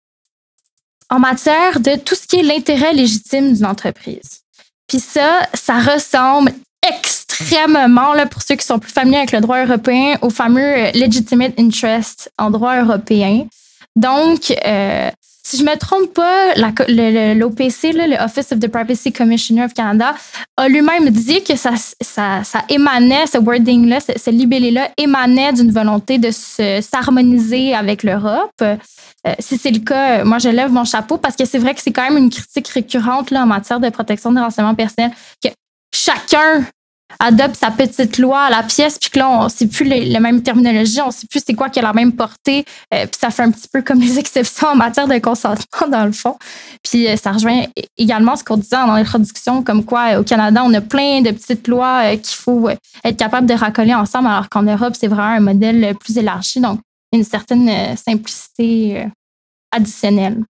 en matière de tout ce qui est l'intérêt légitime d'une entreprise. Puis ça, ça ressemble extrêmement, là, pour ceux qui sont plus familiers avec le droit européen, au fameux euh, legitimate interest en droit européen. Donc, euh, si je me trompe pas, l'OPC, le, Office of the Privacy Commissioner of Canada, a lui-même dit que ça, ça, émanait, ce wording-là, ce, libellé-là, émanait d'une volonté de s'harmoniser avec l'Europe. Euh, si c'est le cas, moi, je lève mon chapeau parce que c'est vrai que c'est quand même une critique récurrente là, en matière de protection des renseignements personnels chacun adopte sa petite loi à la pièce, puis que là, on sait plus les, même terminologie, on ne sait plus c'est quoi qui a la même portée, euh, puis ça fait un petit peu comme les exceptions en matière de consentement, dans le fond. Puis euh, ça rejoint également ce qu'on disait dans l'introduction, comme quoi au Canada, on a plein de petites lois qu'il faut être capable de racoler ensemble, alors qu'en Europe, c'est vraiment un modèle plus élargi, donc une certaine simplicité additionnelle.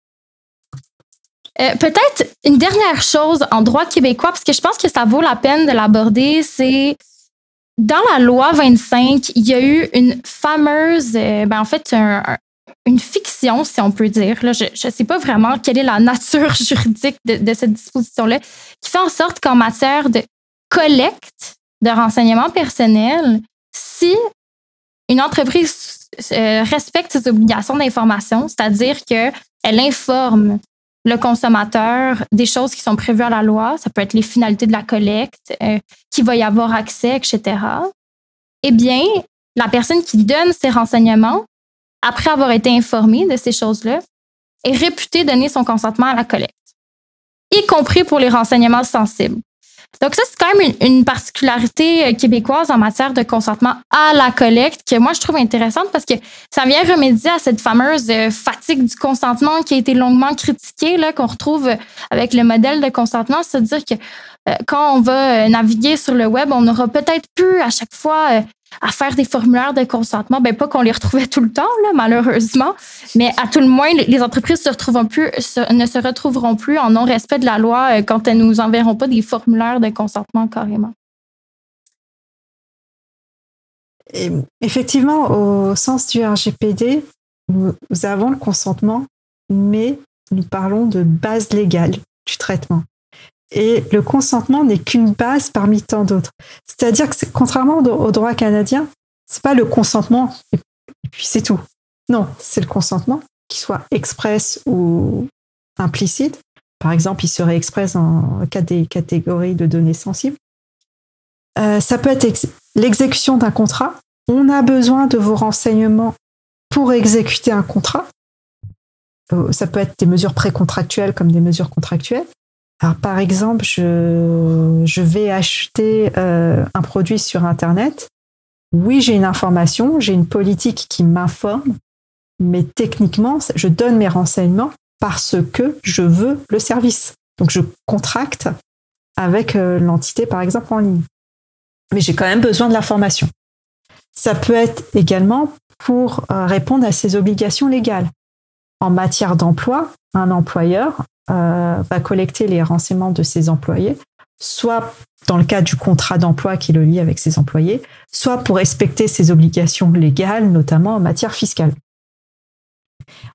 Euh, peut-être une dernière chose en droit québécois, parce que je pense que ça vaut la peine de l'aborder, c'est dans la loi 25, il y a eu une fameuse, euh, ben en fait, une fiction, si on peut dire. Je ne sais pas vraiment quelle est la nature juridique de, cette disposition-là, qui fait en sorte qu'en matière de collecte de renseignements personnels, si une entreprise euh, respecte ses obligations d'information, c'est-à-dire qu'elle informe le consommateur des choses qui sont prévues à la loi. Ça peut être les finalités de la collecte, euh, qui va y avoir accès, etc. Eh bien, la personne qui donne ces renseignements, après avoir été informée de ces choses-là, est réputée donner son consentement à la collecte, y compris pour les renseignements sensibles. Donc ça, c'est quand même une, particularité euh, québécoise en matière de consentement à la collecte que moi, je trouve intéressante parce que ça vient remédier à cette fameuse euh, fatigue du consentement qui a été longuement critiquée, là, qu'on retrouve euh, avec le modèle de consentement, c'est-à-dire que quand on va naviguer sur le web, on n'aura peut-être plus à chaque fois à faire des formulaires de consentement. Ben, pas qu'on les retrouvait tout le temps, malheureusement, mais à tout le moins, les entreprises ne se retrouveront plus en non-respect de la loi euh, quand elles nous enverront pas des formulaires de consentement carrément. effectivement, au sens du RGPD, nous avons le consentement, mais nous parlons de base légale du traitement. Et le consentement n'est qu'une base parmi tant d'autres. C'est-à-dire que contrairement au droit canadien, c'est pas le consentement et puis c'est tout. Non, c'est le consentement, qu'il soit express ou implicite. Par exemple, il serait express en cas des catégories de données sensibles. Euh, ça peut être l'exécution d'un contrat. On a besoin de vos renseignements pour exécuter un contrat. Euh, ça peut être des mesures précontractuelles comme des mesures contractuelles. Par exemple, je, vais acheter euh, un produit sur Internet. Oui, j'ai une information, j'ai une politique qui m'informe, mais techniquement, je donne mes renseignements parce que je veux le service. Donc, je contracte avec euh, l'entité, par exemple, en ligne. Mais j'ai quand même besoin de l'information. Ça peut être également pour euh, répondre à ses obligations légales. En matière d'emploi, un employeur euh, va collecter les renseignements de ses employés, soit dans le cas du contrat d'emploi qui le lie avec ses employés, soit pour respecter ses obligations légales, notamment en matière fiscale.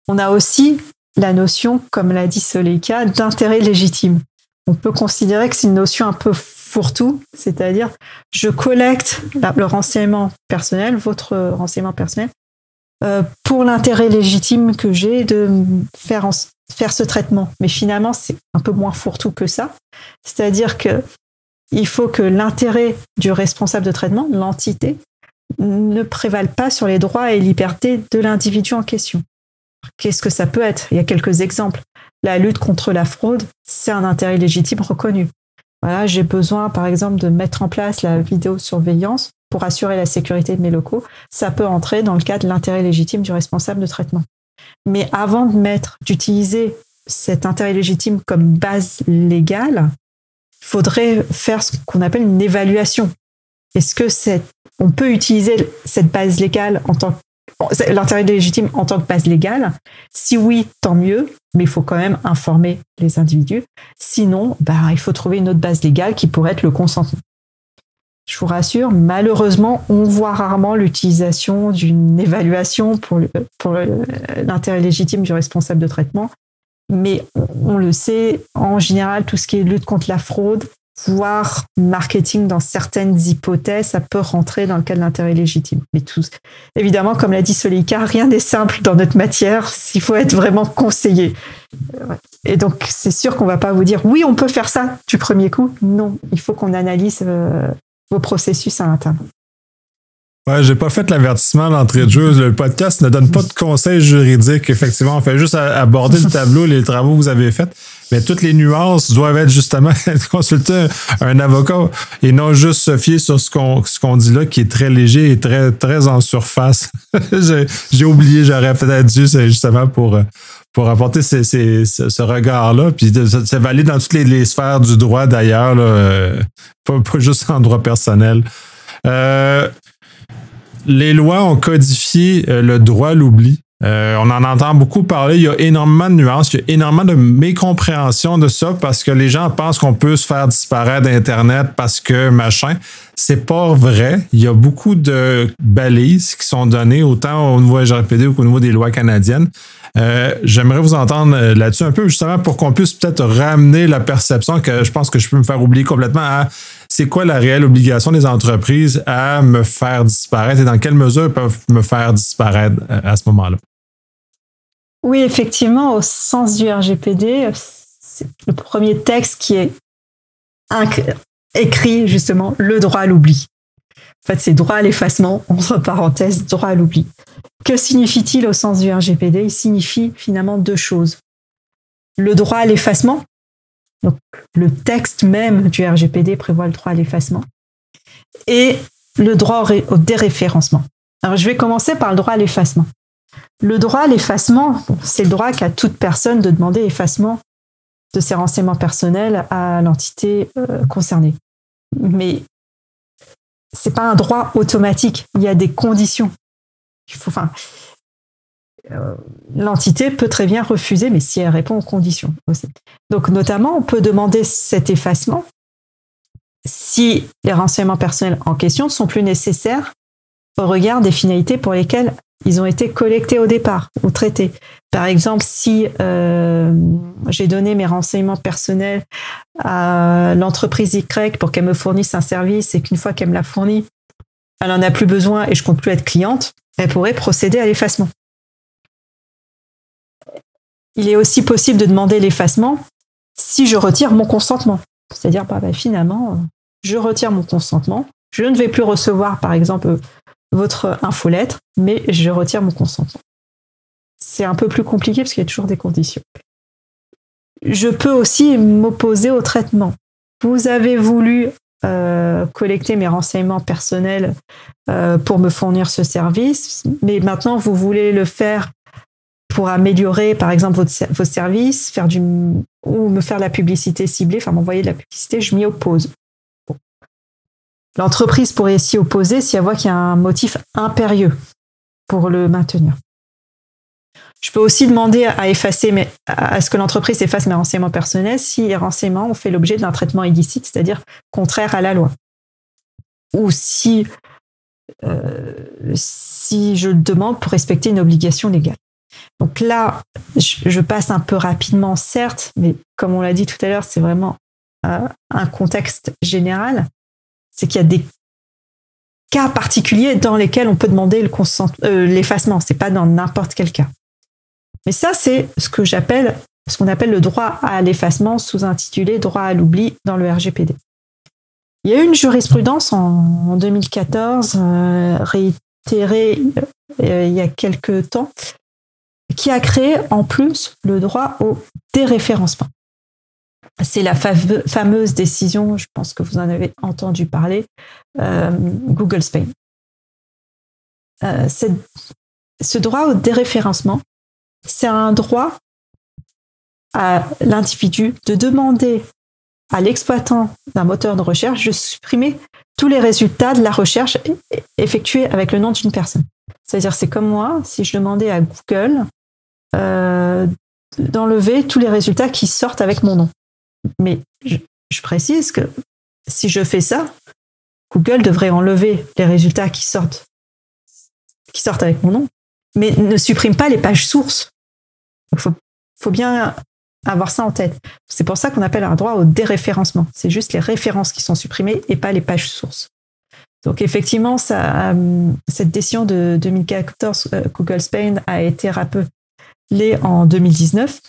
On a aussi la notion, comme l'a dit Soleika, d'intérêt légitime. On peut considérer que c'est une notion un peu fourre-tout, c'est-à-dire je collecte le renseignement personnel, votre renseignement personnel, euh, pour l'intérêt légitime que j'ai de faire, faire ce traitement. Mais finalement, c'est un peu moins fourre-tout que ça. C'est-à-dire que il faut que l'intérêt du responsable de traitement, l'entité, ne prévale pas sur les droits et libertés de l'individu en question. Qu'est-ce que ça peut être? Il y a quelques exemples. La lutte contre la fraude, c'est un intérêt légitime reconnu. Voilà, j'ai besoin, par exemple, de mettre en place la vidéosurveillance pour assurer la sécurité de mes locaux, ça peut entrer dans le cadre de l'intérêt légitime du responsable de traitement. Mais avant de mettre, d'utiliser cet intérêt légitime comme base légale, il faudrait faire ce qu'on appelle une évaluation. Est-ce que on peut utiliser cette base légale en tant l'intérêt légitime en tant que base légale? Si oui, tant mieux, mais il faut quand même informer les individus. Sinon, bah, il faut trouver une autre base légale qui pourrait être le consentement je vous rassure, malheureusement, on voit rarement l'utilisation d'une évaluation pour, l'intérêt légitime du responsable de traitement. Mais on le sait, en général, tout ce qui est lutte contre la fraude, voire marketing dans certaines hypothèses, ça peut rentrer dans le cas de l'intérêt légitime. Mais tout, évidemment, comme l'a dit Solika, rien n'est simple dans notre matière s'il faut être vraiment conseillé. Et donc, c'est sûr qu'on va pas vous dire oui, on peut faire ça du premier coup. Non, il faut qu'on analyse euh, vos processus à l'interne. Ouais, j'ai pas fait l'avertissement d'entrée de jeu. Le podcast ne donne pas de conseils juridiques. Effectivement, on fait juste aborder le tableau, les travaux que vous avez faits. Mais toutes les nuances doivent être justement consulter un avocat et non juste se fier sur ce qu'on ce dit là, qui est très léger et très, très en surface. J'ai oublié, j'aurais peut-être dû, c'est justement pour pour apporter ce regard-là. Puis c'est valide dans toutes les, sphères du droit d'ailleurs, euh, pas, pas, juste en droit personnel. Euh, les lois ont codifié euh, le droit à l'oubli. Euh, on en entend beaucoup parler. Il y a énormément de nuances, il y a énormément de mécompréhension de ça parce que les gens pensent qu'on peut se faire disparaître d'Internet parce que machin. C'est pas vrai. Il y a beaucoup de balises qui sont données autant au niveau RGPD qu'au niveau des lois canadiennes. Euh, j'aimerais vous entendre euh, là-dessus un peu, justement, pour qu'on puisse peut-être ramener la perception que je pense que je peux me faire oublier complètement à c'est quoi la réelle obligation des entreprises à me faire disparaître et dans quelle mesure ils peuvent me faire disparaître à ce moment-là. Oui, effectivement, au sens du RGPD, c'est le premier texte qui est écrit justement le droit à l'oubli. En fait, c'est droit à l'effacement, entre parenthèses, droit à l'oubli. Que signifie-t-il au sens du RGPD Il signifie finalement deux choses. Le droit à l'effacement, donc le texte même du RGPD prévoit le droit à l'effacement, et le droit au déréférencement. Alors je vais commencer par le droit à l'effacement. Le droit à l'effacement, c'est le droit qu'a toute personne de demander effacement de ses renseignements personnels à l'entité euh, concernée. Mais c'est pas un droit automatique. Il y a des conditions. Euh, l'entité peut très bien refuser, mais si elle répond aux conditions aussi. Donc, notamment, on peut demander cet effacement si les renseignements personnels en question sont plus nécessaires au regard des finalités pour lesquelles ils ont été collectés au départ ou traités. Par exemple, si euh, j'ai donné mes renseignements personnels à l'entreprise Y pour qu'elle me fournisse un service et qu'une fois qu'elle me l'a fourni, elle n'en a plus besoin et je compte plus être cliente, elle pourrait procéder à l'effacement. Il est aussi possible de demander l'effacement si je retire mon consentement. C'est-à-dire, bah, bah, finalement, je retire mon consentement. Je ne vais plus recevoir, par exemple, votre infolettre, mais je retire mon consentement. C'est un peu plus compliqué parce qu'il y a toujours des conditions. Je peux aussi m'opposer au traitement. Vous avez voulu euh, collecter mes renseignements personnels euh, pour me fournir ce service, mais maintenant vous voulez le faire pour améliorer, par exemple, votre, vos services, faire du ou me faire la publicité ciblée, enfin m'envoyer de la publicité, je m'y oppose. L'entreprise pourrait s'y opposer si elle voit qu'il y a un motif impérieux pour le maintenir. Je peux aussi demander à effacer, mais à ce que l'entreprise efface mes renseignements personnels si les renseignements ont fait l'objet d'un traitement illicite, c'est-à-dire contraire à la loi. Ou si, euh, je demande pour respecter une obligation légale. Donc là, je, passe un peu rapidement, certes, mais comme on l'a dit tout à l'heure, c'est vraiment euh, un contexte général c'est qu'il y a des cas particuliers dans lesquels on peut demander le euh, l'effacement. C'est pas dans n'importe quel cas. Mais ça, c'est ce que j'appelle, ce qu'on appelle le droit à l'effacement, sous-intitulé droit à l'oubli dans le RGPD. Il y a eu une jurisprudence en, 2014, euh, réitérée euh, il y a quelques temps, qui a créé en plus le droit au déréférencement c'est la fameuse décision, je pense que vous en avez entendu parler, euh, Google Spain. Euh, ce droit au déréférencement, c'est un droit à l'individu de demander à l'exploitant d'un moteur de recherche de supprimer tous les résultats de la recherche effectuée avec le nom d'une personne. C'est-à-dire, c'est comme moi, si je demandais à Google euh, d'enlever tous les résultats qui sortent avec mon nom. Mais je, précise que si je fais ça, Google devrait enlever les résultats qui sortent, qui sortent avec mon nom, mais ne supprime pas les pages sources. Il faut, bien avoir ça en tête. C'est pour ça qu'on appelle un droit au déréférencement. C'est juste les références qui sont supprimées et pas les pages sources. Donc effectivement, euh, cette décision de 2014, euh, Google Spain a été rappelée en 2019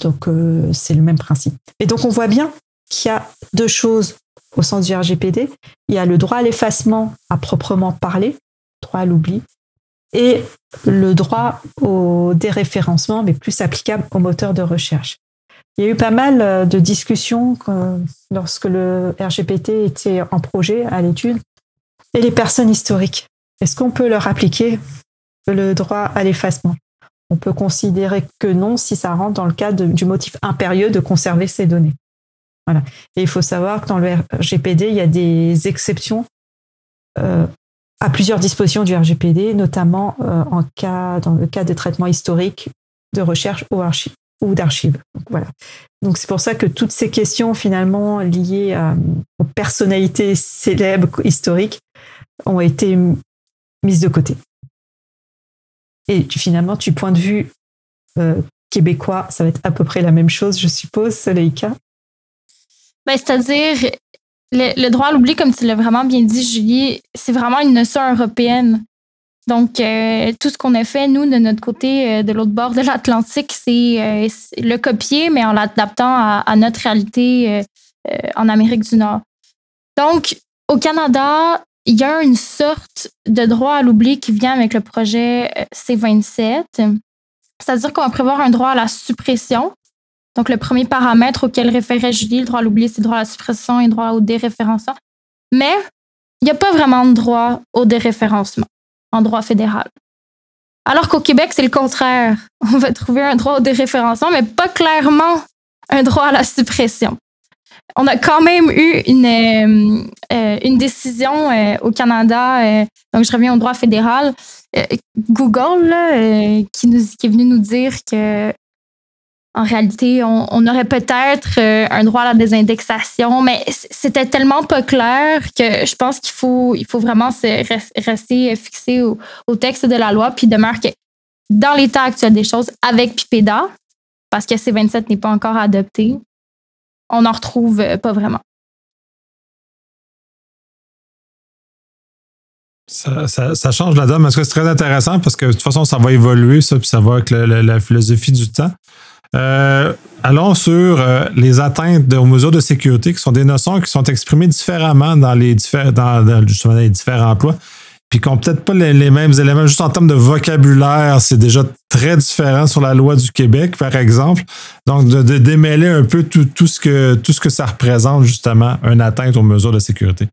donc euh, c'est le même principe. Et donc on voit bien qu'il y a deux choses au sens du RGPD. Il y a le droit à l'effacement à proprement parler, droit à l'oubli, et le droit au déréférencement, mais plus applicable aux moteurs de recherche. Il y a eu pas mal de discussions lorsque le RGPT était en projet à l'étude. Et les personnes historiques, est-ce qu'on peut leur appliquer le droit à l'effacement? On peut considérer que non si ça rentre dans le cadre du motif impérieux de conserver ces données. Et il faut savoir que dans le RGPD, il y a des exceptions euh, à plusieurs dispositions du RGPD, notamment euh, dans le cas de traitement historique, de recherche ou, d'archives. C'est pour ça que toutes ces questions finalement liées aux personnalités célèbres historiques ont été mises de côté. Et finalement, du point de vue euh, québécois, ça va être à peu près la même chose, je suppose, Soleika. Ben, C'est-à-dire, le, droit à l'oubli, comme tu l'as vraiment bien dit, Julie, c'est vraiment une notion européenne. Donc, euh, tout ce qu'on a fait, nous, de notre côté, euh, de l'autre bord de l'Atlantique, c'est le copier, mais en l'adaptant à, notre réalité en Amérique du Nord. Donc, au Canada, il y a une sorte de droit à l'oubli qui vient avec le projet euh, C27. C'est-à-dire qu'on va prévoir un droit à la suppression. Donc, le premier paramètre auquel référait Julie, le droit à l'oubli, c'est le droit à la suppression et le droit au déréférencement. Mais il n'y a pas vraiment de droit au déréférencement en droit fédéral. Alors qu'au Québec, c'est le contraire. On va trouver un droit au déréférencement, mais pas clairement un droit à la suppression on a quand même eu une, euh, euh, décision euh, au Canada, donc je reviens au droit fédéral, Google, qui, est venu nous dire que en réalité, on, aurait peut-être un droit à la désindexation, mais c'était tellement pas clair que je pense qu'il faut, vraiment rester fixé au, au, texte de la loi, puis demeure que dans l'état actuel des choses, avec PIPEDA, parce que C27 n'est pas encore adopté, on n'en retrouve euh, pas vraiment. Ça, change la donne, parce que c'est très intéressant parce que de toute façon, ça va évoluer, ça, puis ça va avec la, philosophie du temps. Euh, allons sur euh, les atteintes aux mesures de sécurité, qui sont des notions qui sont exprimées différemment dans les, différents emplois puis qui n'ont peut-être pas les, mêmes éléments, juste en termes de vocabulaire, c'est déjà très différent sur la loi du Québec, par exemple. Donc, de, démêler un peu tout, ce que, tout ce que ça représente, justement, une atteinte aux mesures de sécurité.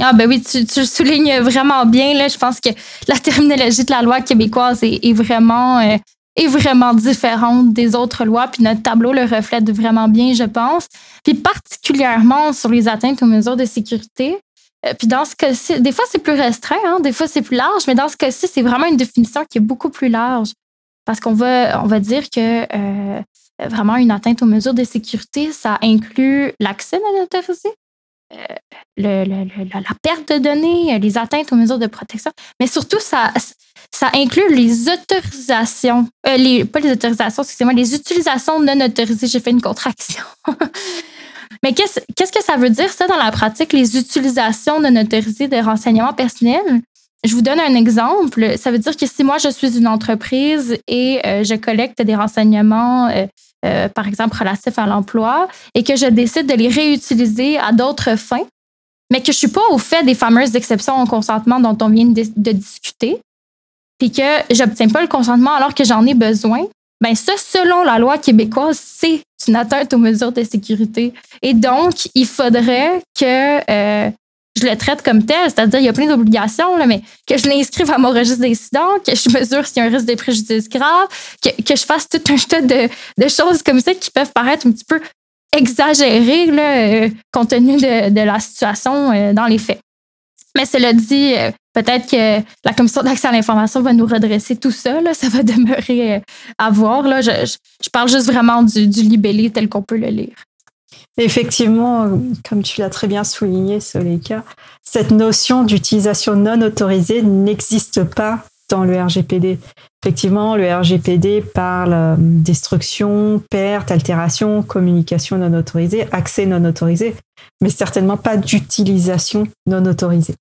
Ah ben oui, tu, soulignes vraiment bien. Là. Je pense que la terminologie de la loi québécoise est, vraiment, euh, est vraiment différente des autres lois. Puis notre tableau le reflète vraiment bien, je pense. Puis particulièrement sur les atteintes aux mesures de sécurité. Euh, puis dans ce cas-ci, des fois c'est plus restreint, hein, des fois c'est plus large, mais dans ce cas-ci, c'est vraiment une définition qui est beaucoup plus large. Parce qu'on va, on va dire que euh, vraiment une atteinte aux mesures de sécurité, ça inclut l'accès non autorisé, euh, la perte de données, les atteintes aux mesures de protection, mais surtout, ça, ça inclut les autorisations, pas les autorisations, excusez-moi, les utilisations non autorisées. J'ai fait une contraction. Mais qu'est-ce que ça veut dire, ça, dans la pratique, les utilisations non autorisées de renseignements personnels? Je vous donne un exemple. Ça veut dire que si moi, je suis une entreprise et euh, je collecte des renseignements, euh, euh, par exemple, relatifs à l'emploi, et que je décide de les réutiliser à d'autres fins, mais que je ne suis pas au fait des fameuses exceptions au consentement dont on vient de, de discuter, puis que je n'obtiens pas le consentement alors que j'en ai besoin, ben ça, selon la loi québécoise, c'est une atteinte aux mesures de sécurité. Et donc, il faudrait que euh, je le traite comme tel, c'est-à-dire il y a plein d'obligations, mais que je l'inscrive à mon registre d'incidents, que je mesure s'il y a un risque de préjudice grave, que, que je fasse tout un tas de, de, choses comme ça qui peuvent paraître un petit peu exagérées là, euh, compte tenu de, de, la situation euh, dans les faits. Mais cela dit, Peut-être que la Commission d'accès à l'information va nous redresser tout ça. Ça va demeurer euh, à voir. Je, parle juste vraiment du, libellé tel qu'on peut le lire. Effectivement, comme tu l'as très bien souligné, Soleika, cette notion d'utilisation non autorisée n'existe pas dans le RGPD. Effectivement, le RGPD parle euh, destruction, perte, altération, communication non autorisée, accès non autorisé, mais certainement pas d'utilisation non autorisée.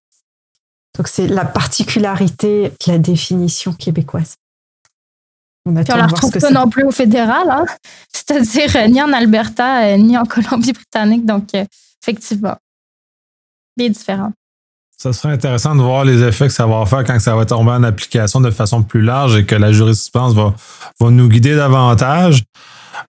Donc c'est la particularité de la définition québécoise. On, ne la retrouve pas non plus au fédéral, hein. c'est-à-dire euh, ni en Alberta euh, ni en Colombie-Britannique. Donc euh, effectivement, les différents. Ça serait intéressant de voir les effets que ça va faire quand ça va tomber en application de façon plus large et que la jurisprudence va, va nous guider davantage.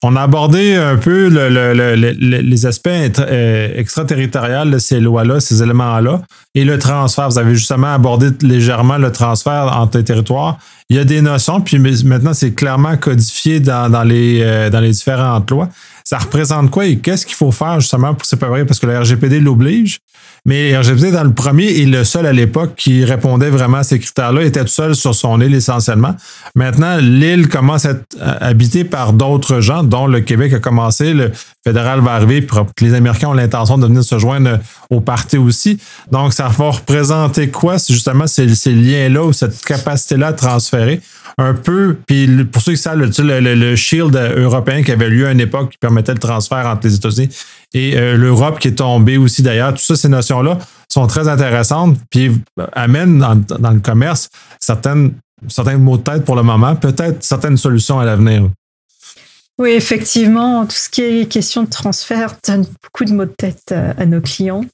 On a abordé un peu les aspects euh, extraterritoriaux de ces lois-là, ces éléments-là, et le transfert. Vous avez justement abordé légèrement le transfert entre les territoires. Il y a des notions, puis maintenant, c'est clairement codifié dans, les, euh, dans les différentes lois. Ça représente quoi et qu'est-ce qu'il faut faire justement pour séparer? Parce que le RGPD l'oblige, mais RGPD, dans le premier, est le seul à l'époque qui répondait vraiment à ces critères-là, était tout seul sur son île essentiellement. Maintenant, l'île commence à être euh, habitée par d'autres gens, dont le Québec a commencé, le fédéral va arriver, puis les Américains ont l'intention de venir se joindre au parti aussi. Donc, ça va représenter quoi? Justement ces, liens-là ou cette capacité-là à transférer? Un peu, puis pour ceux qui savent, le, shield européen qui avait lieu à une époque qui permettait le transfert entre les États-Unis et euh, l'Europe qui est tombée aussi d'ailleurs, tout ça, ces notions-là sont très intéressantes, puis amènent dans, le commerce certaines, certains mots de tête pour le moment, peut-être certaines solutions à l'avenir. Oui, effectivement, tout ce qui est question de transfert donne beaucoup de mots de tête à nos clients,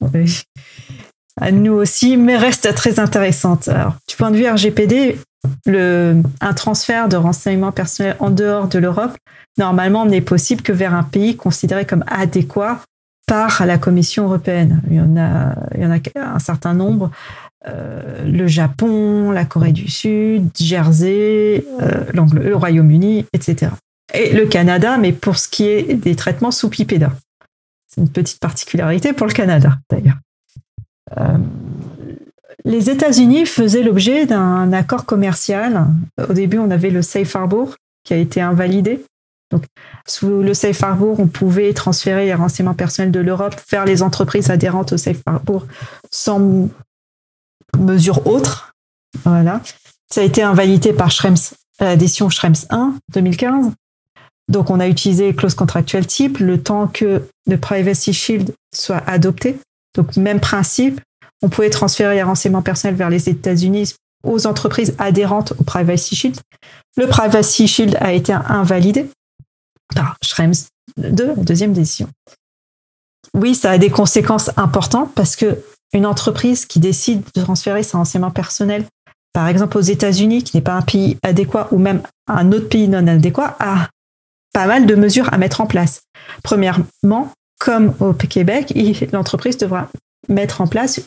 à nous aussi, mais reste très intéressante. Alors, du point de vue RGPD, un transfert de renseignements personnels en dehors de l'Europe, normalement, n'est possible que vers un pays considéré comme adéquat par la Commission européenne. Il y en a, un certain nombre. Euh, le Japon, la Corée du Sud, Jersey, euh, le Royaume-Uni, etc et le Canada, mais pour ce qui est des traitements sous pipéda. C'est une petite particularité pour le Canada, d'ailleurs. Euh, les États-Unis faisaient l'objet d'un accord commercial. Au début, on avait le Safe Harbor qui a été invalidé. Donc, sous le Safe Harbor, on pouvait transférer les renseignements personnels de l'Europe vers les entreprises adhérentes au Safe Harbor sans mesure autre. Voilà. Ça a été invalidé par Schrems, l'addition Schrems 1 2015. Donc, on a utilisé clause contractuelle type le temps que le Privacy Shield soit adopté. Donc, même principe, on pouvait transférer les renseignements personnels vers les États-Unis aux entreprises adhérentes au Privacy Shield. Le Privacy Shield a été invalidé par Schrems 2, la deuxième décision. Oui, ça a des conséquences importantes parce que une entreprise qui décide de transférer ses renseignements personnels, par exemple aux États-Unis, qui n'est pas un pays adéquat, ou même un autre pays non adéquat, a pas mal de mesures à mettre en place. Premièrement, comme au Québec, l'entreprise devra mettre en place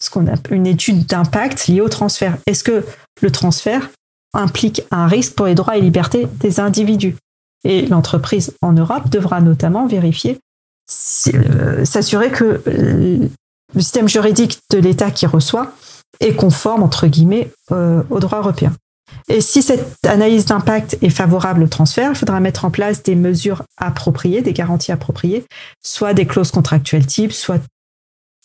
ce qu'on appelle une étude d'impact liée au transfert. Est-ce que le transfert implique un risque pour les droits et libertés des individus? Et l'entreprise en Europe devra notamment vérifier, euh, s'assurer que le système juridique de l'État qui reçoit est conforme, entre guillemets, euh, au droit européen. Et si cette analyse d'impact est favorable au transfert, il faudra mettre en place des mesures appropriées, des garanties appropriées, soit des clauses contractuelles types, soit,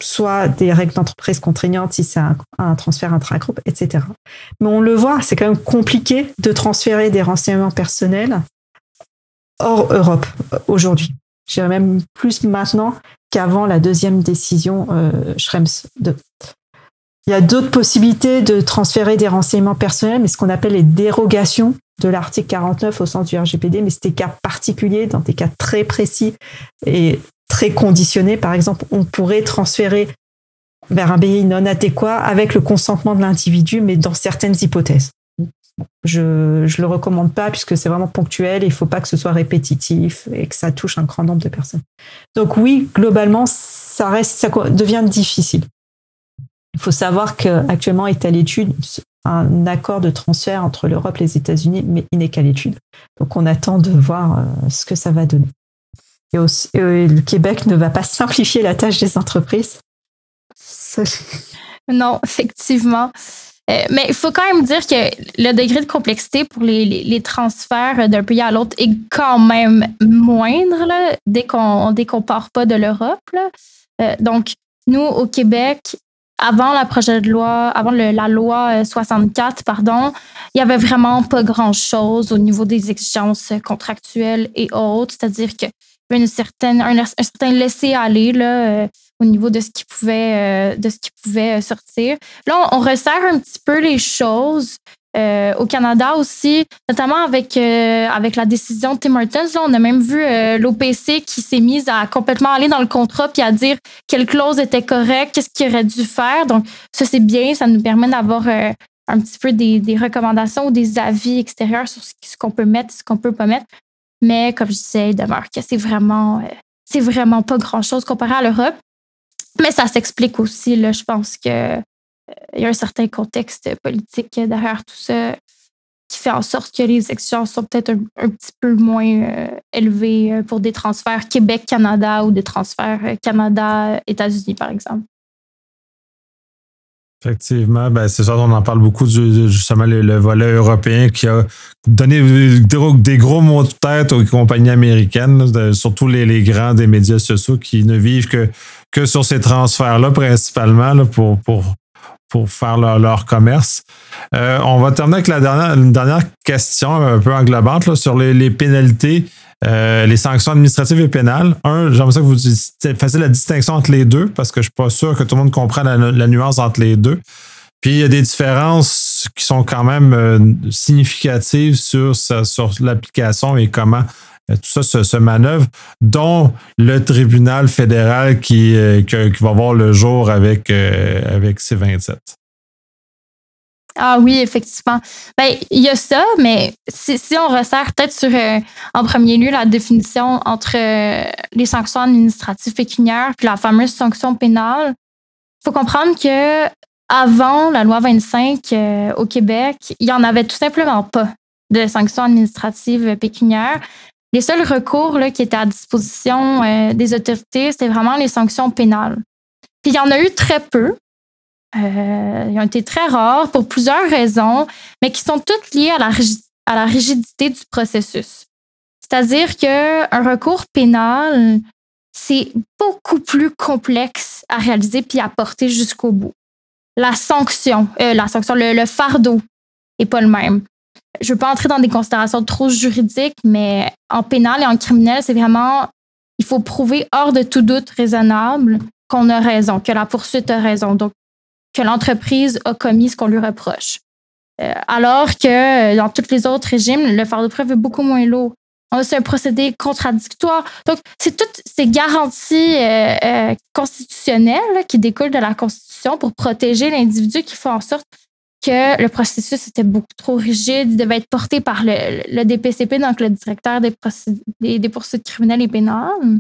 soit des règles d'entreprise contraignantes si c'est un, transfert intra-groupe, etc. Mais on le voit, c'est quand même compliqué de transférer des renseignements personnels hors Europe aujourd'hui. Je dirais même plus maintenant qu'avant la deuxième décision euh, Schrems 2. Il y a d'autres possibilités de transférer des renseignements personnels, mais ce qu'on appelle les dérogations de l'article 49 au sens du RGPD, mais c'est des cas particuliers, dans des cas très précis et très conditionnés. Par exemple, on pourrait transférer vers un pays non adéquat avec le consentement de l'individu, mais dans certaines hypothèses. Je ne le recommande pas puisque c'est vraiment ponctuel, il ne faut pas que ce soit répétitif et que ça touche un grand nombre de personnes. Donc oui, globalement, ça, reste, ça devient difficile. Il faut savoir qu'actuellement est à l'étude un accord de transfert entre l'Europe et les États-Unis, mais il n'est qu'à l'étude. Donc on attend de voir euh, ce que ça va donner. Et, le Québec ne va pas simplifier la tâche des entreprises. Non, effectivement. Euh, mais il faut quand même dire que le degré de complexité pour les, transferts d'un pays à l'autre est quand même moindre dès qu'on ne part pas de l'Europe. Euh, donc, nous, au Québec, avant la projet de loi, avant la loi 64, euh, pardon, il y avait vraiment pas grand-chose au niveau des exigences contractuelles et autres. C'est-à-dire avait une un, certain laisser-aller euh, au niveau de ce qui pouvait, euh, de ce qui pouvait sortir. Là, on, resserre un petit peu les choses. Euh, au Canada aussi, notamment avec, euh, avec la décision de Tim Hortons. Là, on a même vu euh, l'OPC qui s'est mise à complètement aller dans le contrat puis à dire quelle clause était correcte, qu'est-ce qu'il aurait dû faire. Donc, ça, c'est bien. Ça nous permet d'avoir un petit peu des, des, recommandations ou des avis extérieurs sur ce, qu'on peut mettre, ce qu'on peut pas mettre. Mais comme je disais, il demeure que c'est vraiment, euh, vraiment pas grand-chose comparé à l'Europe. Mais ça s'explique aussi, là, je pense que euh, il y a un certain contexte politique derrière tout ça qui fait en sorte que les exigences sont peut-être un, petit peu moins euh, élevées pour des transferts Québec-Canada ou des transferts Canada-États-Unis, par exemple. Effectivement, ben c'est ça, on en parle beaucoup du, justement le, volet européen qui a donné des, gros mots de tête aux compagnies américaines, surtout les, grands des médias sociaux qui ne vivent que, que sur ces transferts-là principalement pour, pour, pour faire leur, commerce. Euh, on va terminer avec la dernière, une dernière question un peu englobante sur les, les pénalités. Euh, les sanctions administratives et pénales. Un, j'aimerais ça que vous fassiez la distinction entre les deux parce que je ne suis pas sûr que tout le monde comprenne la, nuance entre les deux. Puis il y a des différences qui sont quand même euh, significatives sur, sur l'application et comment euh, tout ça se, manœuvre, dont le tribunal fédéral qui, qui, va voir le jour avec, avec C27. Ah oui, effectivement. Ben, il y a ça, mais si, on resserre peut-être sur, euh, en premier lieu, la définition entre euh, les sanctions administratives pécuniaires puis la fameuse sanction pénale, il faut comprendre que avant la loi 25 euh, au Québec, il n'y en avait tout simplement pas de sanctions administratives pécuniaires. Les seuls recours là, qui étaient à disposition des autorités, c'était vraiment les sanctions pénales. Puis il y en a eu très peu. Euh, ils ont été très rares pour plusieurs raisons, mais qui sont toutes liées à la, à la rigidité du processus. C'est-à-dire qu'un recours pénal, c'est beaucoup plus complexe à réaliser puis à porter jusqu'au bout. La sanction, euh, la sanction, le, fardeau n'est pas le même. Je veux pas entrer dans des considérations trop juridiques, mais en pénal et en criminel, c'est vraiment, il faut prouver hors de tout doute raisonnable qu'on a raison, que la poursuite a raison. Donc, que l'entreprise a commis ce qu'on lui reproche. Euh, alors que euh, dans tous les autres régimes, le fardeau de preuve est beaucoup moins lourd. On a un procédé contradictoire. Donc, c'est toutes ces garanties euh, constitutionnelles qui découlent de la Constitution pour protéger l'individu qui font en sorte que le processus était beaucoup trop rigide, il devait être porté par le, DPCP, donc le directeur des, poursuites criminelles et pénales.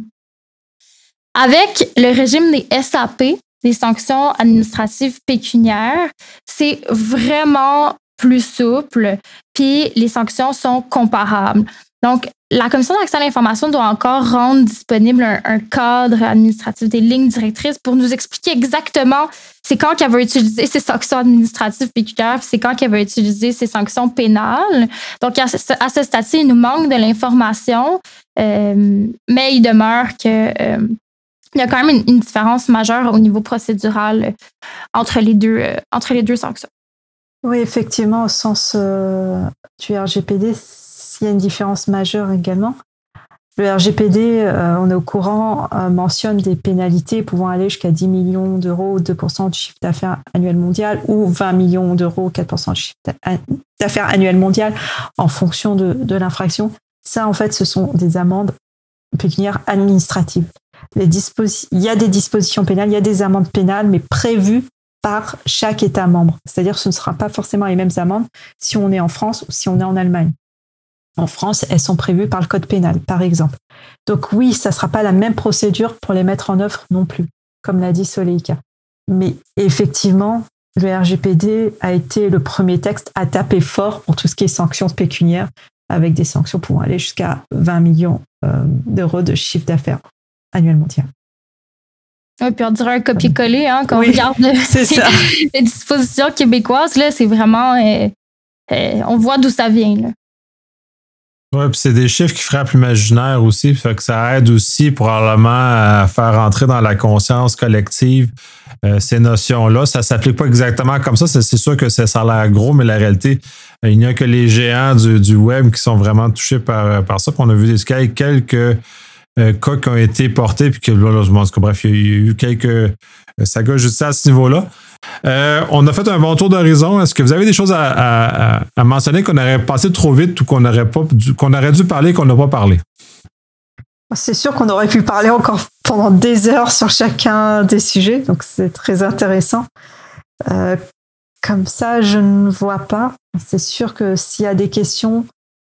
Avec le régime des SAP, des sanctions administratives pécuniaires, c'est vraiment plus souple, puis les sanctions sont comparables. Donc, la Commission d'accès à l'information doit encore rendre disponible un, cadre administratif, des lignes directrices pour nous expliquer exactement c'est quand qu'elle va utiliser ces sanctions administratives pécuniaires, c'est quand qu'elle va utiliser ces sanctions pénales. Donc, à ce, stade-ci, il nous manque de l'information, euh, mais il demeure que euh, il y a quand même une, différence majeure au niveau procédural euh, entre les deux, euh, entre les deux sanctions. Oui, effectivement, au sens euh, du RGPD, il y a une différence majeure également. Le RGPD, on est au courant, mentionne des pénalités pouvant aller jusqu'à 10 millions d'euros, 2% de chiffre d'affaires annuel mondial, ou 20 millions d'euros, 4% de chiffre d'affaires annuel mondial, en fonction de, de l'infraction. Ça, en fait, ce sont des amendes pécuniaires administratives il y a des dispositions pénales, il y a des amendes pénales, mais prévues par chaque État membre. C'est-à-dire ce ne sera pas forcément les mêmes amendes si on est en France ou si on est en Allemagne. En France, elles sont prévues par le code pénal, par exemple. Donc oui, ça ne sera pas la même procédure pour les mettre en œuvre non plus, comme l'a dit Soleika. Mais effectivement, le RGPD a été le premier texte à taper fort pour tout ce qui est sanctions pécuniaires, avec des sanctions pouvant aller jusqu'à 20 millions euh, d'euros de chiffre d'affaires annuel mondial. Oui, puis on dirait un copier-coller hein, quand on regarde les, dispositions québécoises. Là, c'est vraiment. Euh, euh, on voit d'où ça vient. Là. Oui, puis c'est des chiffres qui frappent l'imaginaire aussi, fait que ça aide aussi probablement à faire entrer dans la conscience collective euh, ces notions-là. Ça ne s'applique pas exactement comme ça. C'est sûr que ça a l'air gros, mais la réalité, il n'y a que les géants du, web qui sont vraiment touchés par, par ça. Puis on a vu des quelques euh, cas qui ont été portés, puis que je bref, il y a eu quelques euh, sagas juste à ce niveau-là. Euh, on a fait un bon tour d'horizon. Est-ce que vous avez des choses à, mentionner qu'on aurait passé trop vite ou qu'on aurait pas qu'on aurait dû parler qu'on n'a pas parlé? C'est sûr qu'on aurait pu parler encore pendant des heures sur chacun des sujets, donc c'est très intéressant. comme ça, je ne vois pas. C'est sûr que s'il y a des questions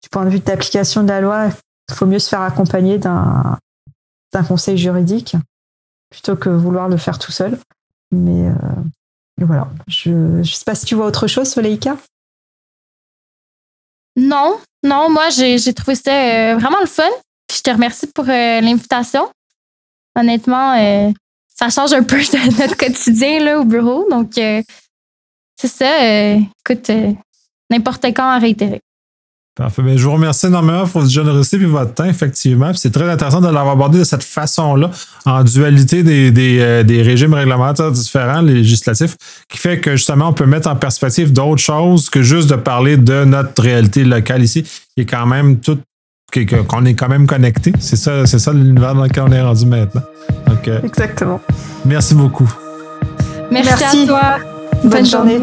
du point de vue de l'application de la loi, Il faut mieux se faire accompagner d'un conseil juridique plutôt que vouloir le faire tout seul. Mais voilà. Je ne sais pas si tu vois autre chose, Soleika? Non, non, moi j'ai trouvé ça vraiment le fun. Je te remercie pour l'invitation. Honnêtement, ça change un peu de notre quotidien là, au bureau. Donc, c'est ça. écoute, n'importe quand à réitérer. Parfait. Ben, je vous remercie énormément pour votre générosité et votre temps, effectivement. C'est très intéressant de l'avoir abordé de cette façon-là, en dualité des, des, euh, des, régimes réglementaires différents, législatifs, qui fait que justement, on peut mettre en perspective d'autres choses que juste de parler de notre réalité locale ici, qui est quand même tout qu'on est quand même connecté. C'est ça, c'est ça l'univers dans lequel on est rendu maintenant. Euh, Exactement. Merci beaucoup. Merci, à toi. Bonne, journée.